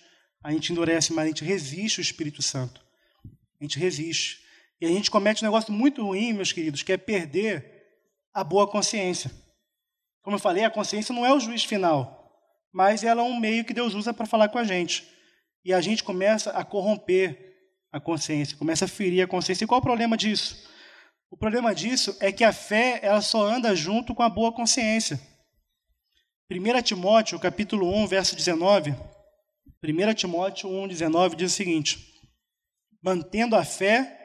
a gente endurece, mas a gente resiste o Espírito Santo. A gente resiste. E a gente comete um negócio muito ruim, meus queridos, que é perder a boa consciência. Como eu falei, a consciência não é o juiz final, mas ela é um meio que Deus usa para falar com a gente. E a gente começa a corromper a consciência, começa a ferir a consciência. E qual o problema disso? O problema disso é que a fé ela só anda junto com a boa consciência. 1 Timóteo, capítulo 1, verso 19. 1 Timóteo 1, 19 diz o seguinte: Mantendo a fé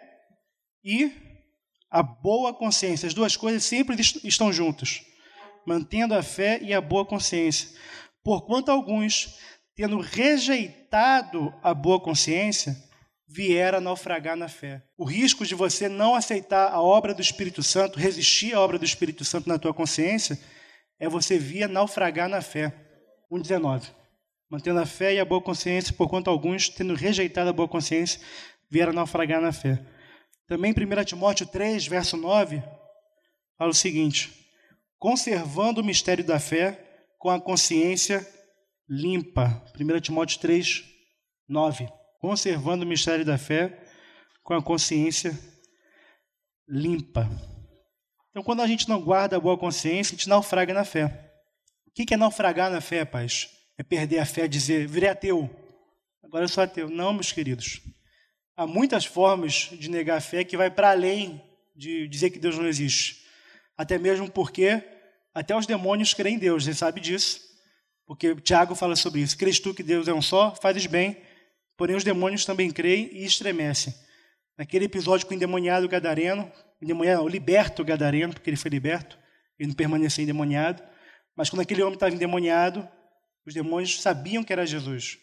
e a boa consciência. As duas coisas sempre estão juntas. Mantendo a fé e a boa consciência. Porquanto alguns, tendo rejeitado a boa consciência, vier a naufragar na fé. O risco de você não aceitar a obra do Espírito Santo, resistir à obra do Espírito Santo na tua consciência, é você vir a naufragar na fé. 1,19. Mantendo a fé e a boa consciência, porquanto alguns, tendo rejeitado a boa consciência, vieram naufragar na fé. Também 1 Timóteo 3, verso 9, fala o seguinte: conservando o mistério da fé com a consciência limpa. 1 Timóteo 3, 9. Conservando o mistério da fé com a consciência limpa. Então, quando a gente não guarda a boa consciência, a gente naufraga na fé. O que é naufragar na fé, paz? É perder a fé, dizer, virei ateu. Agora eu sou ateu. Não, meus queridos. Há muitas formas de negar a fé que vai para além de dizer que Deus não existe. Até mesmo porque até os demônios creem em Deus, você sabe disso. Porque Tiago fala sobre isso. Crês tu que Deus é um só? Fazes bem. Porém, os demônios também creem e estremecem. Naquele episódio com o endemoniado gadareno, endemoniado, o liberto gadareno, porque ele foi liberto, ele não permaneceu endemoniado. Mas quando aquele homem estava endemoniado, os demônios sabiam que era Jesus.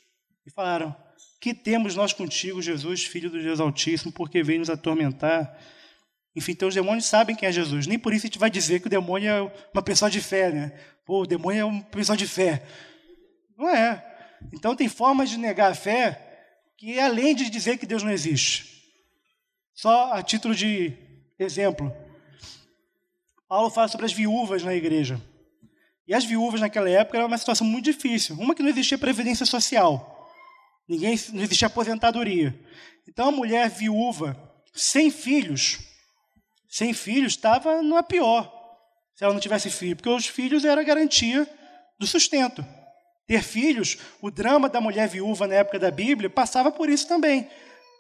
E falaram: Que temos nós contigo, Jesus, filho do Deus Altíssimo, porque veio nos atormentar? Enfim, então os demônios sabem quem é Jesus. Nem por isso a gente vai dizer que o demônio é uma pessoa de fé, né? Pô, o demônio é uma pessoa de fé. Não é. Então tem formas de negar a fé que é além de dizer que Deus não existe. Só a título de exemplo. Paulo fala sobre as viúvas na igreja. E as viúvas naquela época era uma situação muito difícil. Uma que não existia previdência social. Ninguém não existia aposentadoria. Então a mulher viúva, sem filhos, sem filhos, estava numa pior se ela não tivesse filho, porque os filhos era a garantia do sustento. Ter filhos, o drama da mulher viúva na época da Bíblia passava por isso também.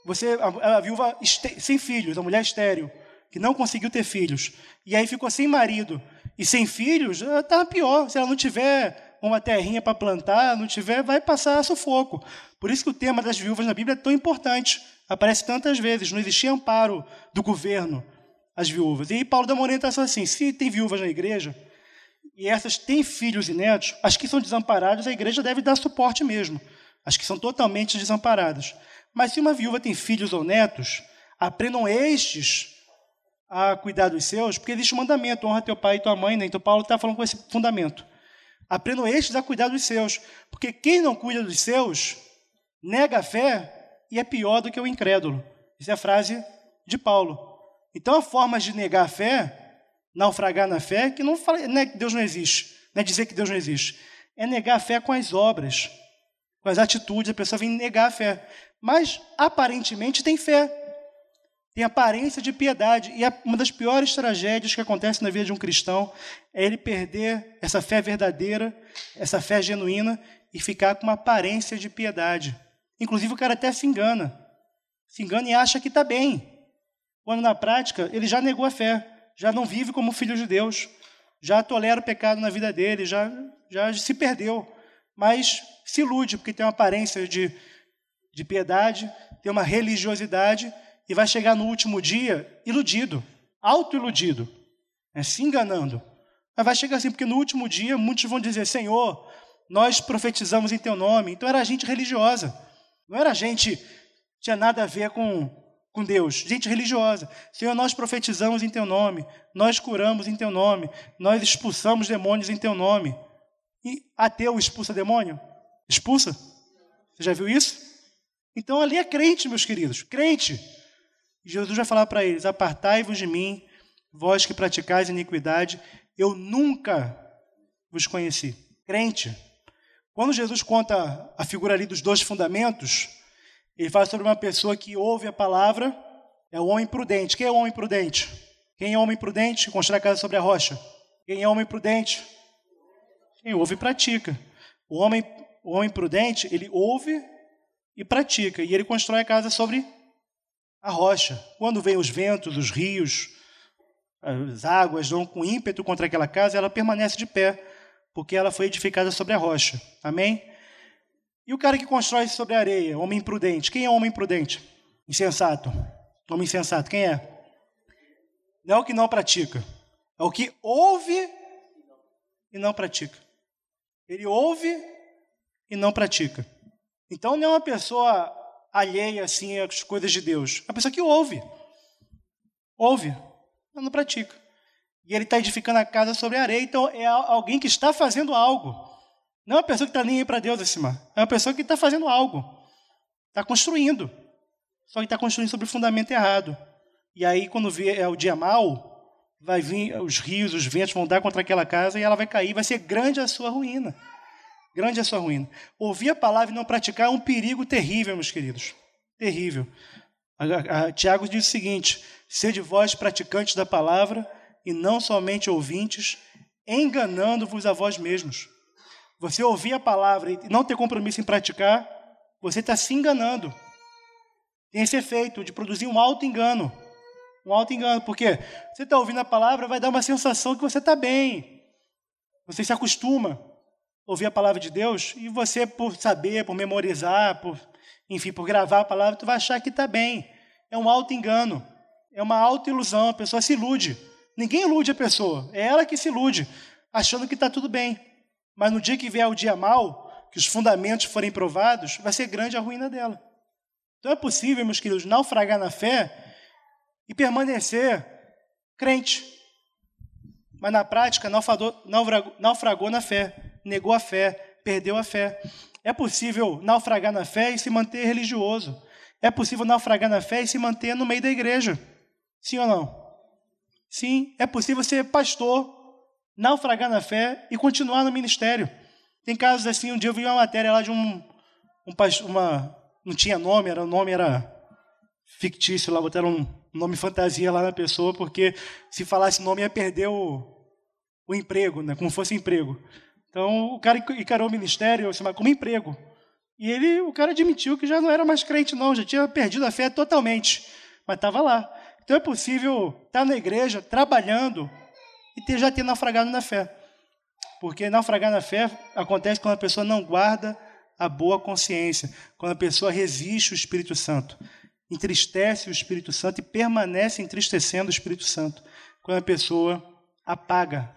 Você, a, a viúva sem filhos, a mulher estéril, que não conseguiu ter filhos, e aí ficou sem marido e sem filhos, estava pior. Se ela não tiver uma terrinha para plantar, não tiver, vai passar sufoco. Por isso que o tema das viúvas na Bíblia é tão importante. Aparece tantas vezes. Não existia amparo do governo às viúvas. E Paulo dá uma orientação assim: se tem viúvas na igreja, e essas têm filhos e netos, as que são desamparadas, a igreja deve dar suporte mesmo. As que são totalmente desamparadas. Mas se uma viúva tem filhos ou netos, aprendam estes a cuidar dos seus, porque existe um mandamento, honra teu pai e tua mãe, né? Então Paulo está falando com esse fundamento. Aprendam estes a cuidar dos seus, porque quem não cuida dos seus nega a fé e é pior do que o incrédulo. Essa é a frase de Paulo. Então a forma de negar a fé naufragar na fé, que não, fala, não é que Deus não existe, não é dizer que Deus não existe, é negar a fé com as obras, com as atitudes, a pessoa vem negar a fé. Mas aparentemente tem fé, tem aparência de piedade. E uma das piores tragédias que acontece na vida de um cristão é ele perder essa fé verdadeira, essa fé genuína e ficar com uma aparência de piedade. Inclusive o cara até se engana. Se engana e acha que está bem. Quando na prática ele já negou a fé já não vive como filho de Deus, já tolera o pecado na vida dele, já, já se perdeu. Mas se ilude, porque tem uma aparência de, de piedade, tem uma religiosidade, e vai chegar no último dia iludido, auto-iludido, né, se enganando. Mas vai chegar assim, porque no último dia muitos vão dizer: Senhor, nós profetizamos em teu nome. Então era gente religiosa, não era gente tinha nada a ver com com Deus, gente religiosa. Senhor, nós profetizamos em teu nome, nós curamos em teu nome, nós expulsamos demônios em teu nome. E ateu expulsa demônio? Expulsa? Você já viu isso? Então ali é crente, meus queridos, crente. Jesus vai falar para eles: Apartai-vos de mim, vós que praticais iniquidade, eu nunca vos conheci. Crente. Quando Jesus conta a figura ali dos dois fundamentos, ele fala sobre uma pessoa que ouve a palavra, é o homem prudente. Quem é o homem prudente? Quem é homem prudente? Constrói a casa sobre a rocha. Quem é homem prudente? Quem ouve e pratica. O homem, o homem prudente, ele ouve e pratica. E ele constrói a casa sobre a rocha. Quando vem os ventos, os rios, as águas dão com ímpeto contra aquela casa, ela permanece de pé, porque ela foi edificada sobre a rocha. Amém? E o cara que constrói sobre a areia, homem imprudente. Quem é homem imprudente? Insensato. Homem insensato, quem é? Não é o que não pratica. É o que ouve e não pratica. Ele ouve e não pratica. Então não é uma pessoa alheia assim às coisas de Deus. É uma pessoa que ouve. Ouve, mas não pratica. E ele está edificando a casa sobre a areia, então é alguém que está fazendo algo. Não é uma pessoa que está nem aí para Deus acima. É uma pessoa que está fazendo algo. Está construindo. Só que está construindo sobre o fundamento errado. E aí, quando vier é o dia mau, vai vir os rios, os ventos vão dar contra aquela casa e ela vai cair. Vai ser grande a sua ruína. Grande a sua ruína. Ouvir a palavra e não praticar é um perigo terrível, meus queridos. Terrível. A, a, Tiago diz o seguinte: sede vós praticantes da palavra e não somente ouvintes, enganando-vos a vós mesmos. Você ouvir a palavra e não ter compromisso em praticar, você está se enganando. Tem esse efeito de produzir um alto engano. Um alto engano, porque você está ouvindo a palavra, vai dar uma sensação que você está bem. Você se acostuma a ouvir a palavra de Deus e você, por saber, por memorizar, por, enfim, por gravar a palavra, tu vai achar que está bem. É um alto engano. É uma alta ilusão. A pessoa se ilude. Ninguém ilude a pessoa. É ela que se ilude, achando que está tudo bem. Mas no dia que vier o dia mal, que os fundamentos forem provados, vai ser grande a ruína dela. Então é possível, meus queridos, naufragar na fé e permanecer crente. Mas na prática, naufragou, naufragou na fé, negou a fé, perdeu a fé. É possível naufragar na fé e se manter religioso. É possível naufragar na fé e se manter no meio da igreja. Sim ou não? Sim, é possível ser pastor, naufragar na fé e continuar no ministério. Tem casos assim, um dia eu vi uma matéria lá de um, um uma não tinha nome, era o nome era fictício lá, botaram um nome fantasia lá na pessoa, porque se falasse nome ia perder o, o emprego, né, como fosse emprego. Então, o cara encarou o ministério como emprego. E ele, o cara admitiu que já não era mais crente, não, já tinha perdido a fé totalmente, mas estava lá. Então é possível estar na igreja, trabalhando, e ter, já ter naufragado na fé. Porque naufragar na fé acontece quando a pessoa não guarda a boa consciência, quando a pessoa resiste o Espírito Santo, entristece o Espírito Santo e permanece entristecendo o Espírito Santo, quando a pessoa apaga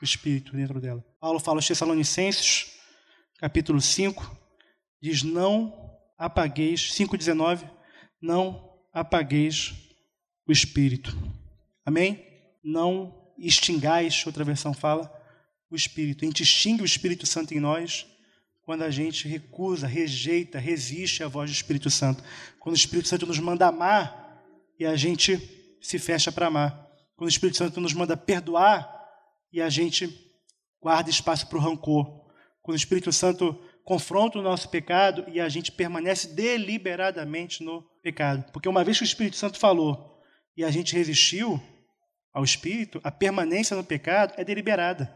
o Espírito dentro dela. Paulo fala aos Tessalonicenses, capítulo 5, diz: Não apagueis, 5,19, não apagueis o Espírito. Amém? Não extingais, outra versão fala, o Espírito. A gente extingue o Espírito Santo em nós quando a gente recusa, rejeita, resiste à voz do Espírito Santo. Quando o Espírito Santo nos manda amar e a gente se fecha para amar. Quando o Espírito Santo nos manda perdoar e a gente guarda espaço para o rancor. Quando o Espírito Santo confronta o nosso pecado e a gente permanece deliberadamente no pecado. Porque uma vez que o Espírito Santo falou e a gente resistiu ao Espírito, a permanência no pecado é deliberada.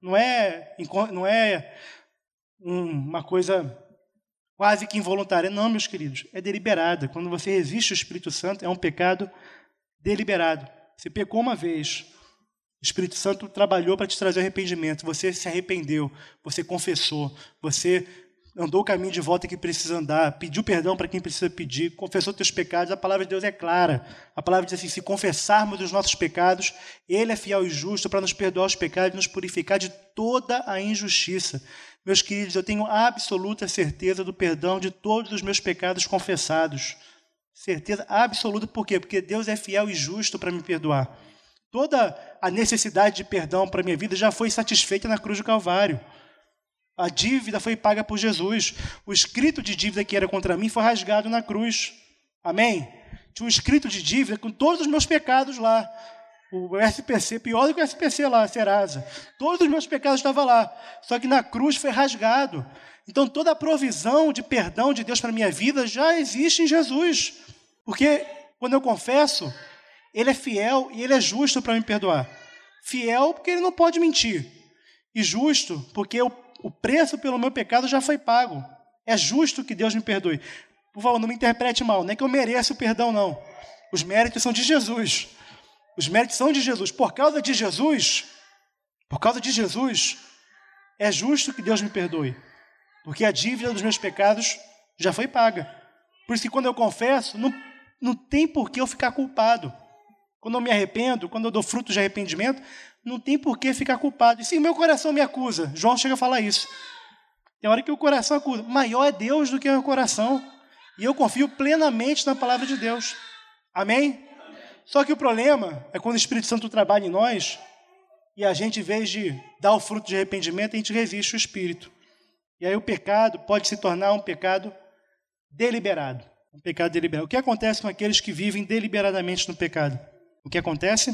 Não é, não é uma coisa quase que involuntária. Não, meus queridos, é deliberada. Quando você resiste ao Espírito Santo, é um pecado deliberado. Você pecou uma vez, o Espírito Santo trabalhou para te trazer arrependimento. Você se arrependeu, você confessou, você andou o caminho de volta que precisa andar, pediu perdão para quem precisa pedir, confessou teus pecados. A palavra de Deus é clara. A palavra diz assim: se confessarmos os nossos pecados, Ele é fiel e justo para nos perdoar os pecados e nos purificar de toda a injustiça. Meus queridos, eu tenho absoluta certeza do perdão de todos os meus pecados confessados. Certeza absoluta, por quê? Porque Deus é fiel e justo para me perdoar. Toda a necessidade de perdão para minha vida já foi satisfeita na cruz do Calvário. A dívida foi paga por Jesus. O escrito de dívida que era contra mim foi rasgado na cruz. Amém? Tinha um escrito de dívida com todos os meus pecados lá. O SPC, pior do que o SPC lá, Serasa. Todos os meus pecados estavam lá. Só que na cruz foi rasgado. Então toda a provisão de perdão de Deus para a minha vida já existe em Jesus. Porque quando eu confesso, Ele é fiel e Ele é justo para me perdoar. Fiel porque Ele não pode mentir. E justo porque o, o preço pelo meu pecado já foi pago. É justo que Deus me perdoe. Por favor, não me interprete mal. Nem que eu mereça o perdão, não. Os méritos são de Jesus. Os méritos são de Jesus. Por causa de Jesus, por causa de Jesus, é justo que Deus me perdoe. Porque a dívida dos meus pecados já foi paga. Por isso que quando eu confesso, não, não tem por que eu ficar culpado. Quando eu me arrependo, quando eu dou fruto de arrependimento, não tem por que ficar culpado. E sim, meu coração me acusa. João chega a falar isso. Tem hora que o coração acusa. Maior é Deus do que o meu coração. E eu confio plenamente na palavra de Deus. Amém? Só que o problema é quando o Espírito Santo trabalha em nós e a gente, em vez de dar o fruto de arrependimento, a gente resiste o Espírito. E aí o pecado pode se tornar um pecado deliberado. Um pecado deliberado. O que acontece com aqueles que vivem deliberadamente no pecado? O que acontece?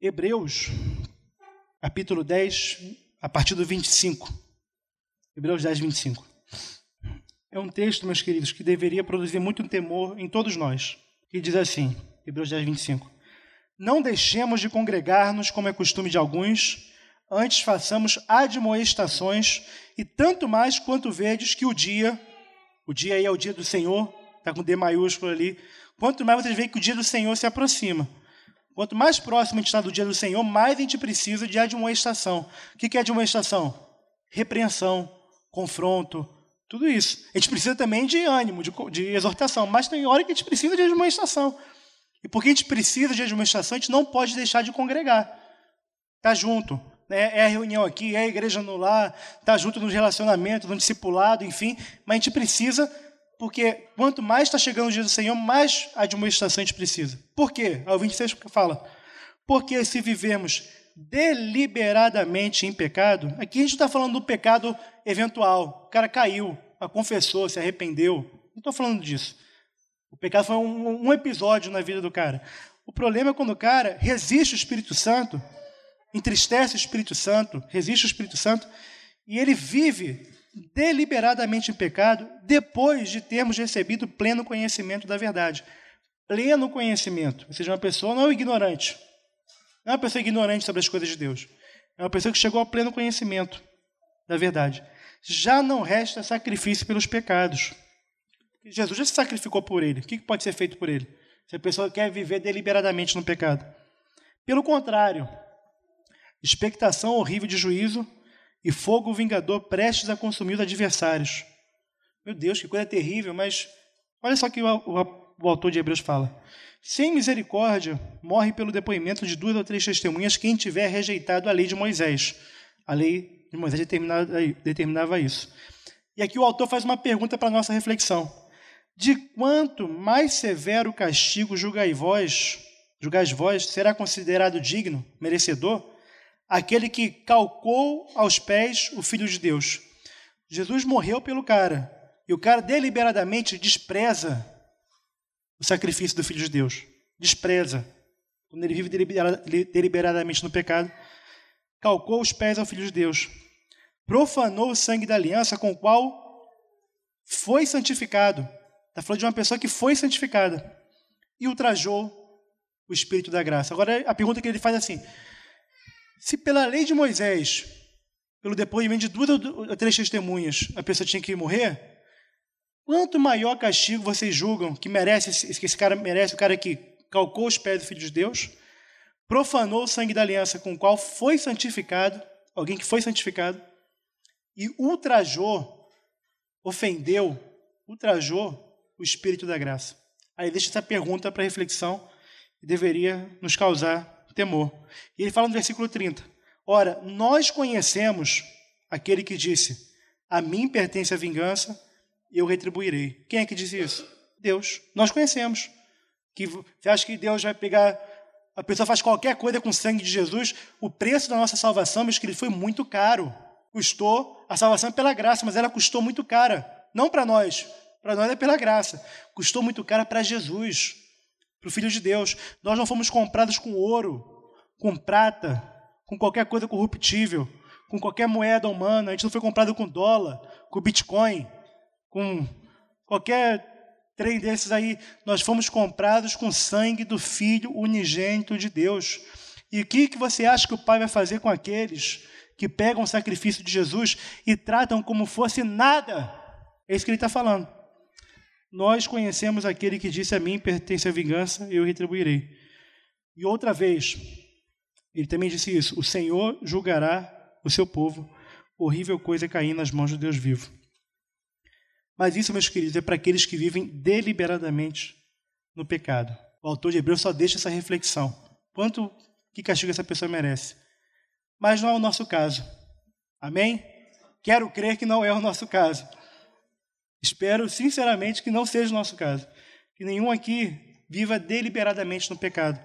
Hebreus, capítulo 10, a partir do 25. Hebreus 10, 25. É um texto, meus queridos, que deveria produzir muito temor em todos nós. Que diz assim: Hebreus 10, 25. Não deixemos de congregar-nos, como é costume de alguns, antes façamos admoestações, e tanto mais quanto vedes que o dia, o dia aí é o dia do Senhor, está com D maiúsculo ali, quanto mais vocês veem que o dia do Senhor se aproxima. Quanto mais próximo a gente está do dia do Senhor, mais a gente precisa de admoestação. O que é admoestação? Repreensão, confronto, tudo isso. A gente precisa também de ânimo, de, de exortação, mas tem hora que a gente precisa de admoestação. E porque a gente precisa de administração, a gente não pode deixar de congregar. Tá junto. Né? É a reunião aqui, é a igreja no lar, tá junto no relacionamento, no discipulado, enfim. Mas a gente precisa, porque quanto mais está chegando o dia do Senhor, mais administração a gente precisa. Por quê? O 26 fala. Porque se vivemos deliberadamente em pecado, aqui a gente está falando do pecado eventual. O cara caiu, confessou, se arrependeu. Não estou falando disso. O pecado foi um, um episódio na vida do cara. O problema é quando o cara resiste o Espírito Santo, entristece o Espírito Santo, resiste o Espírito Santo, e ele vive deliberadamente em pecado depois de termos recebido pleno conhecimento da verdade. Pleno conhecimento. Ou seja, uma pessoa não é ignorante. Não é uma pessoa ignorante sobre as coisas de Deus. É uma pessoa que chegou ao pleno conhecimento da verdade. Já não resta sacrifício pelos pecados. Jesus já se sacrificou por ele. O que pode ser feito por ele? Se a pessoa quer viver deliberadamente no pecado. Pelo contrário, expectação horrível de juízo e fogo vingador prestes a consumir os adversários. Meu Deus, que coisa terrível, mas olha só o que o, o, o autor de Hebreus fala. Sem misericórdia, morre pelo depoimento de duas ou três testemunhas quem tiver rejeitado a lei de Moisés. A lei de Moisés determinava, determinava isso. E aqui o autor faz uma pergunta para a nossa reflexão. De quanto mais severo castigo julgai vós, julgais vós, será considerado digno, merecedor, aquele que calcou aos pés o Filho de Deus. Jesus morreu pelo cara, e o cara deliberadamente despreza o sacrifício do Filho de Deus. Despreza. Quando ele vive deliberadamente no pecado, calcou os pés ao Filho de Deus. Profanou o sangue da aliança com o qual foi santificado. Está falando de uma pessoa que foi santificada. E ultrajou o Espírito da graça. Agora, a pergunta que ele faz é assim: se pela lei de Moisés, pelo depoimento de duas ou três testemunhas, a pessoa tinha que morrer, Quanto maior castigo vocês julgam que merece que esse cara merece, o cara que calcou os pés do Filho de Deus, profanou o sangue da aliança com o qual foi santificado, alguém que foi santificado, e ultrajou, ofendeu, ultrajou o Espírito da graça. Aí deixa essa pergunta para reflexão que deveria nos causar temor. E ele fala no versículo 30: Ora, nós conhecemos aquele que disse: A mim pertence a vingança eu retribuirei. Quem é que diz isso? Deus. Nós conhecemos. Que você acha que Deus vai pegar a pessoa faz qualquer coisa com o sangue de Jesus, o preço da nossa salvação, meus queridos, foi muito caro. Custou a salvação pela graça, mas ela custou muito cara. Não para nós, para nós é pela graça. Custou muito cara para Jesus, para o Filho de Deus. Nós não fomos comprados com ouro, com prata, com qualquer coisa corruptível, com qualquer moeda humana. A gente não foi comprado com dólar, com Bitcoin com qualquer trem desses aí, nós fomos comprados com sangue do Filho unigênito de Deus. E o que, que você acha que o Pai vai fazer com aqueles que pegam o sacrifício de Jesus e tratam como fosse nada? É isso que ele está falando. Nós conhecemos aquele que disse a mim: pertence a vingança, eu retribuirei. E outra vez, ele também disse isso: o Senhor julgará o seu povo. Horrível coisa cair nas mãos de Deus vivo. Mas isso, meus queridos, é para aqueles que vivem deliberadamente no pecado. O autor de Hebreus só deixa essa reflexão. Quanto que castigo essa pessoa merece? Mas não é o nosso caso. Amém? Quero crer que não é o nosso caso. Espero sinceramente que não seja o nosso caso. Que nenhum aqui viva deliberadamente no pecado.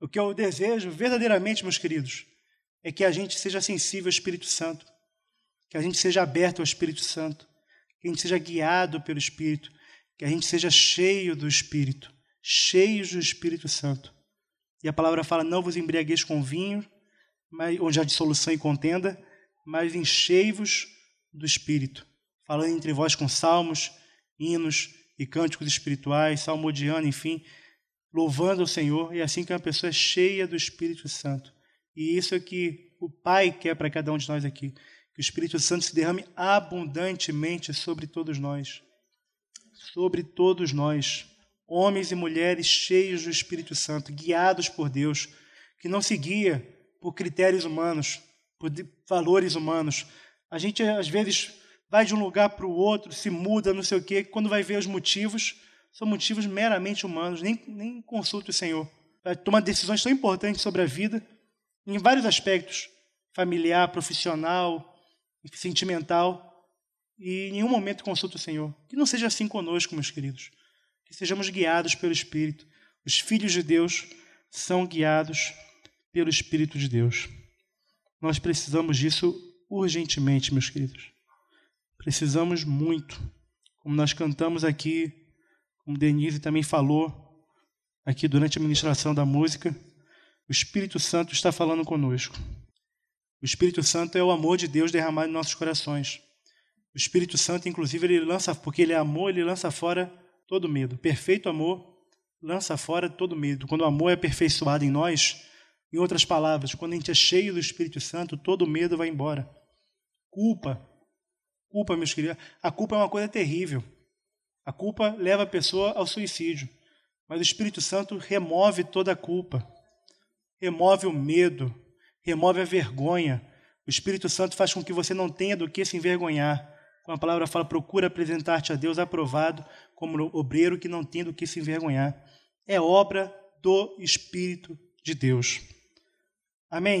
O que eu desejo verdadeiramente, meus queridos, é que a gente seja sensível ao Espírito Santo, que a gente seja aberto ao Espírito Santo, que a gente seja guiado pelo Espírito, que a gente seja cheio do Espírito, cheios do Espírito Santo. E a palavra fala: não vos embriagueis com vinho, mas, onde há dissolução e contenda, mas enchei-vos do Espírito, falando entre vós com salmos, hinos e cânticos espirituais, salmodiando, enfim, louvando ao Senhor, e assim que uma pessoa é cheia do Espírito Santo. E isso é que o Pai quer para cada um de nós aqui que o Espírito Santo se derrame abundantemente sobre todos nós. Sobre todos nós, homens e mulheres cheios do Espírito Santo, guiados por Deus, que não se guia por critérios humanos, por valores humanos. A gente, às vezes, vai de um lugar para o outro, se muda, não sei o quê, quando vai ver os motivos, são motivos meramente humanos, nem, nem consulta o Senhor. Vai tomar decisões tão importantes sobre a vida, em vários aspectos familiar, profissional, sentimental e em nenhum momento consulta o Senhor. Que não seja assim conosco, meus queridos. Que sejamos guiados pelo Espírito. Os filhos de Deus são guiados pelo Espírito de Deus. Nós precisamos disso urgentemente, meus queridos. Precisamos muito. Como nós cantamos aqui, como Denise também falou aqui durante a ministração da música, o Espírito Santo está falando conosco. O Espírito Santo é o amor de Deus derramado em nossos corações. O Espírito Santo, inclusive, ele lança, porque ele é amor, ele lança fora todo medo. Perfeito amor lança fora todo medo. Quando o amor é aperfeiçoado em nós, Em outras palavras, quando a gente é cheio do Espírito Santo, todo medo vai embora. Culpa. Culpa, meus queridos. A culpa é uma coisa terrível. A culpa leva a pessoa ao suicídio. Mas o Espírito Santo remove toda a culpa. Remove o medo. Remove a vergonha. O Espírito Santo faz com que você não tenha do que se envergonhar. Como a palavra fala, procura apresentar-te a Deus aprovado como obreiro que não tem do que se envergonhar. É obra do Espírito de Deus. Amém?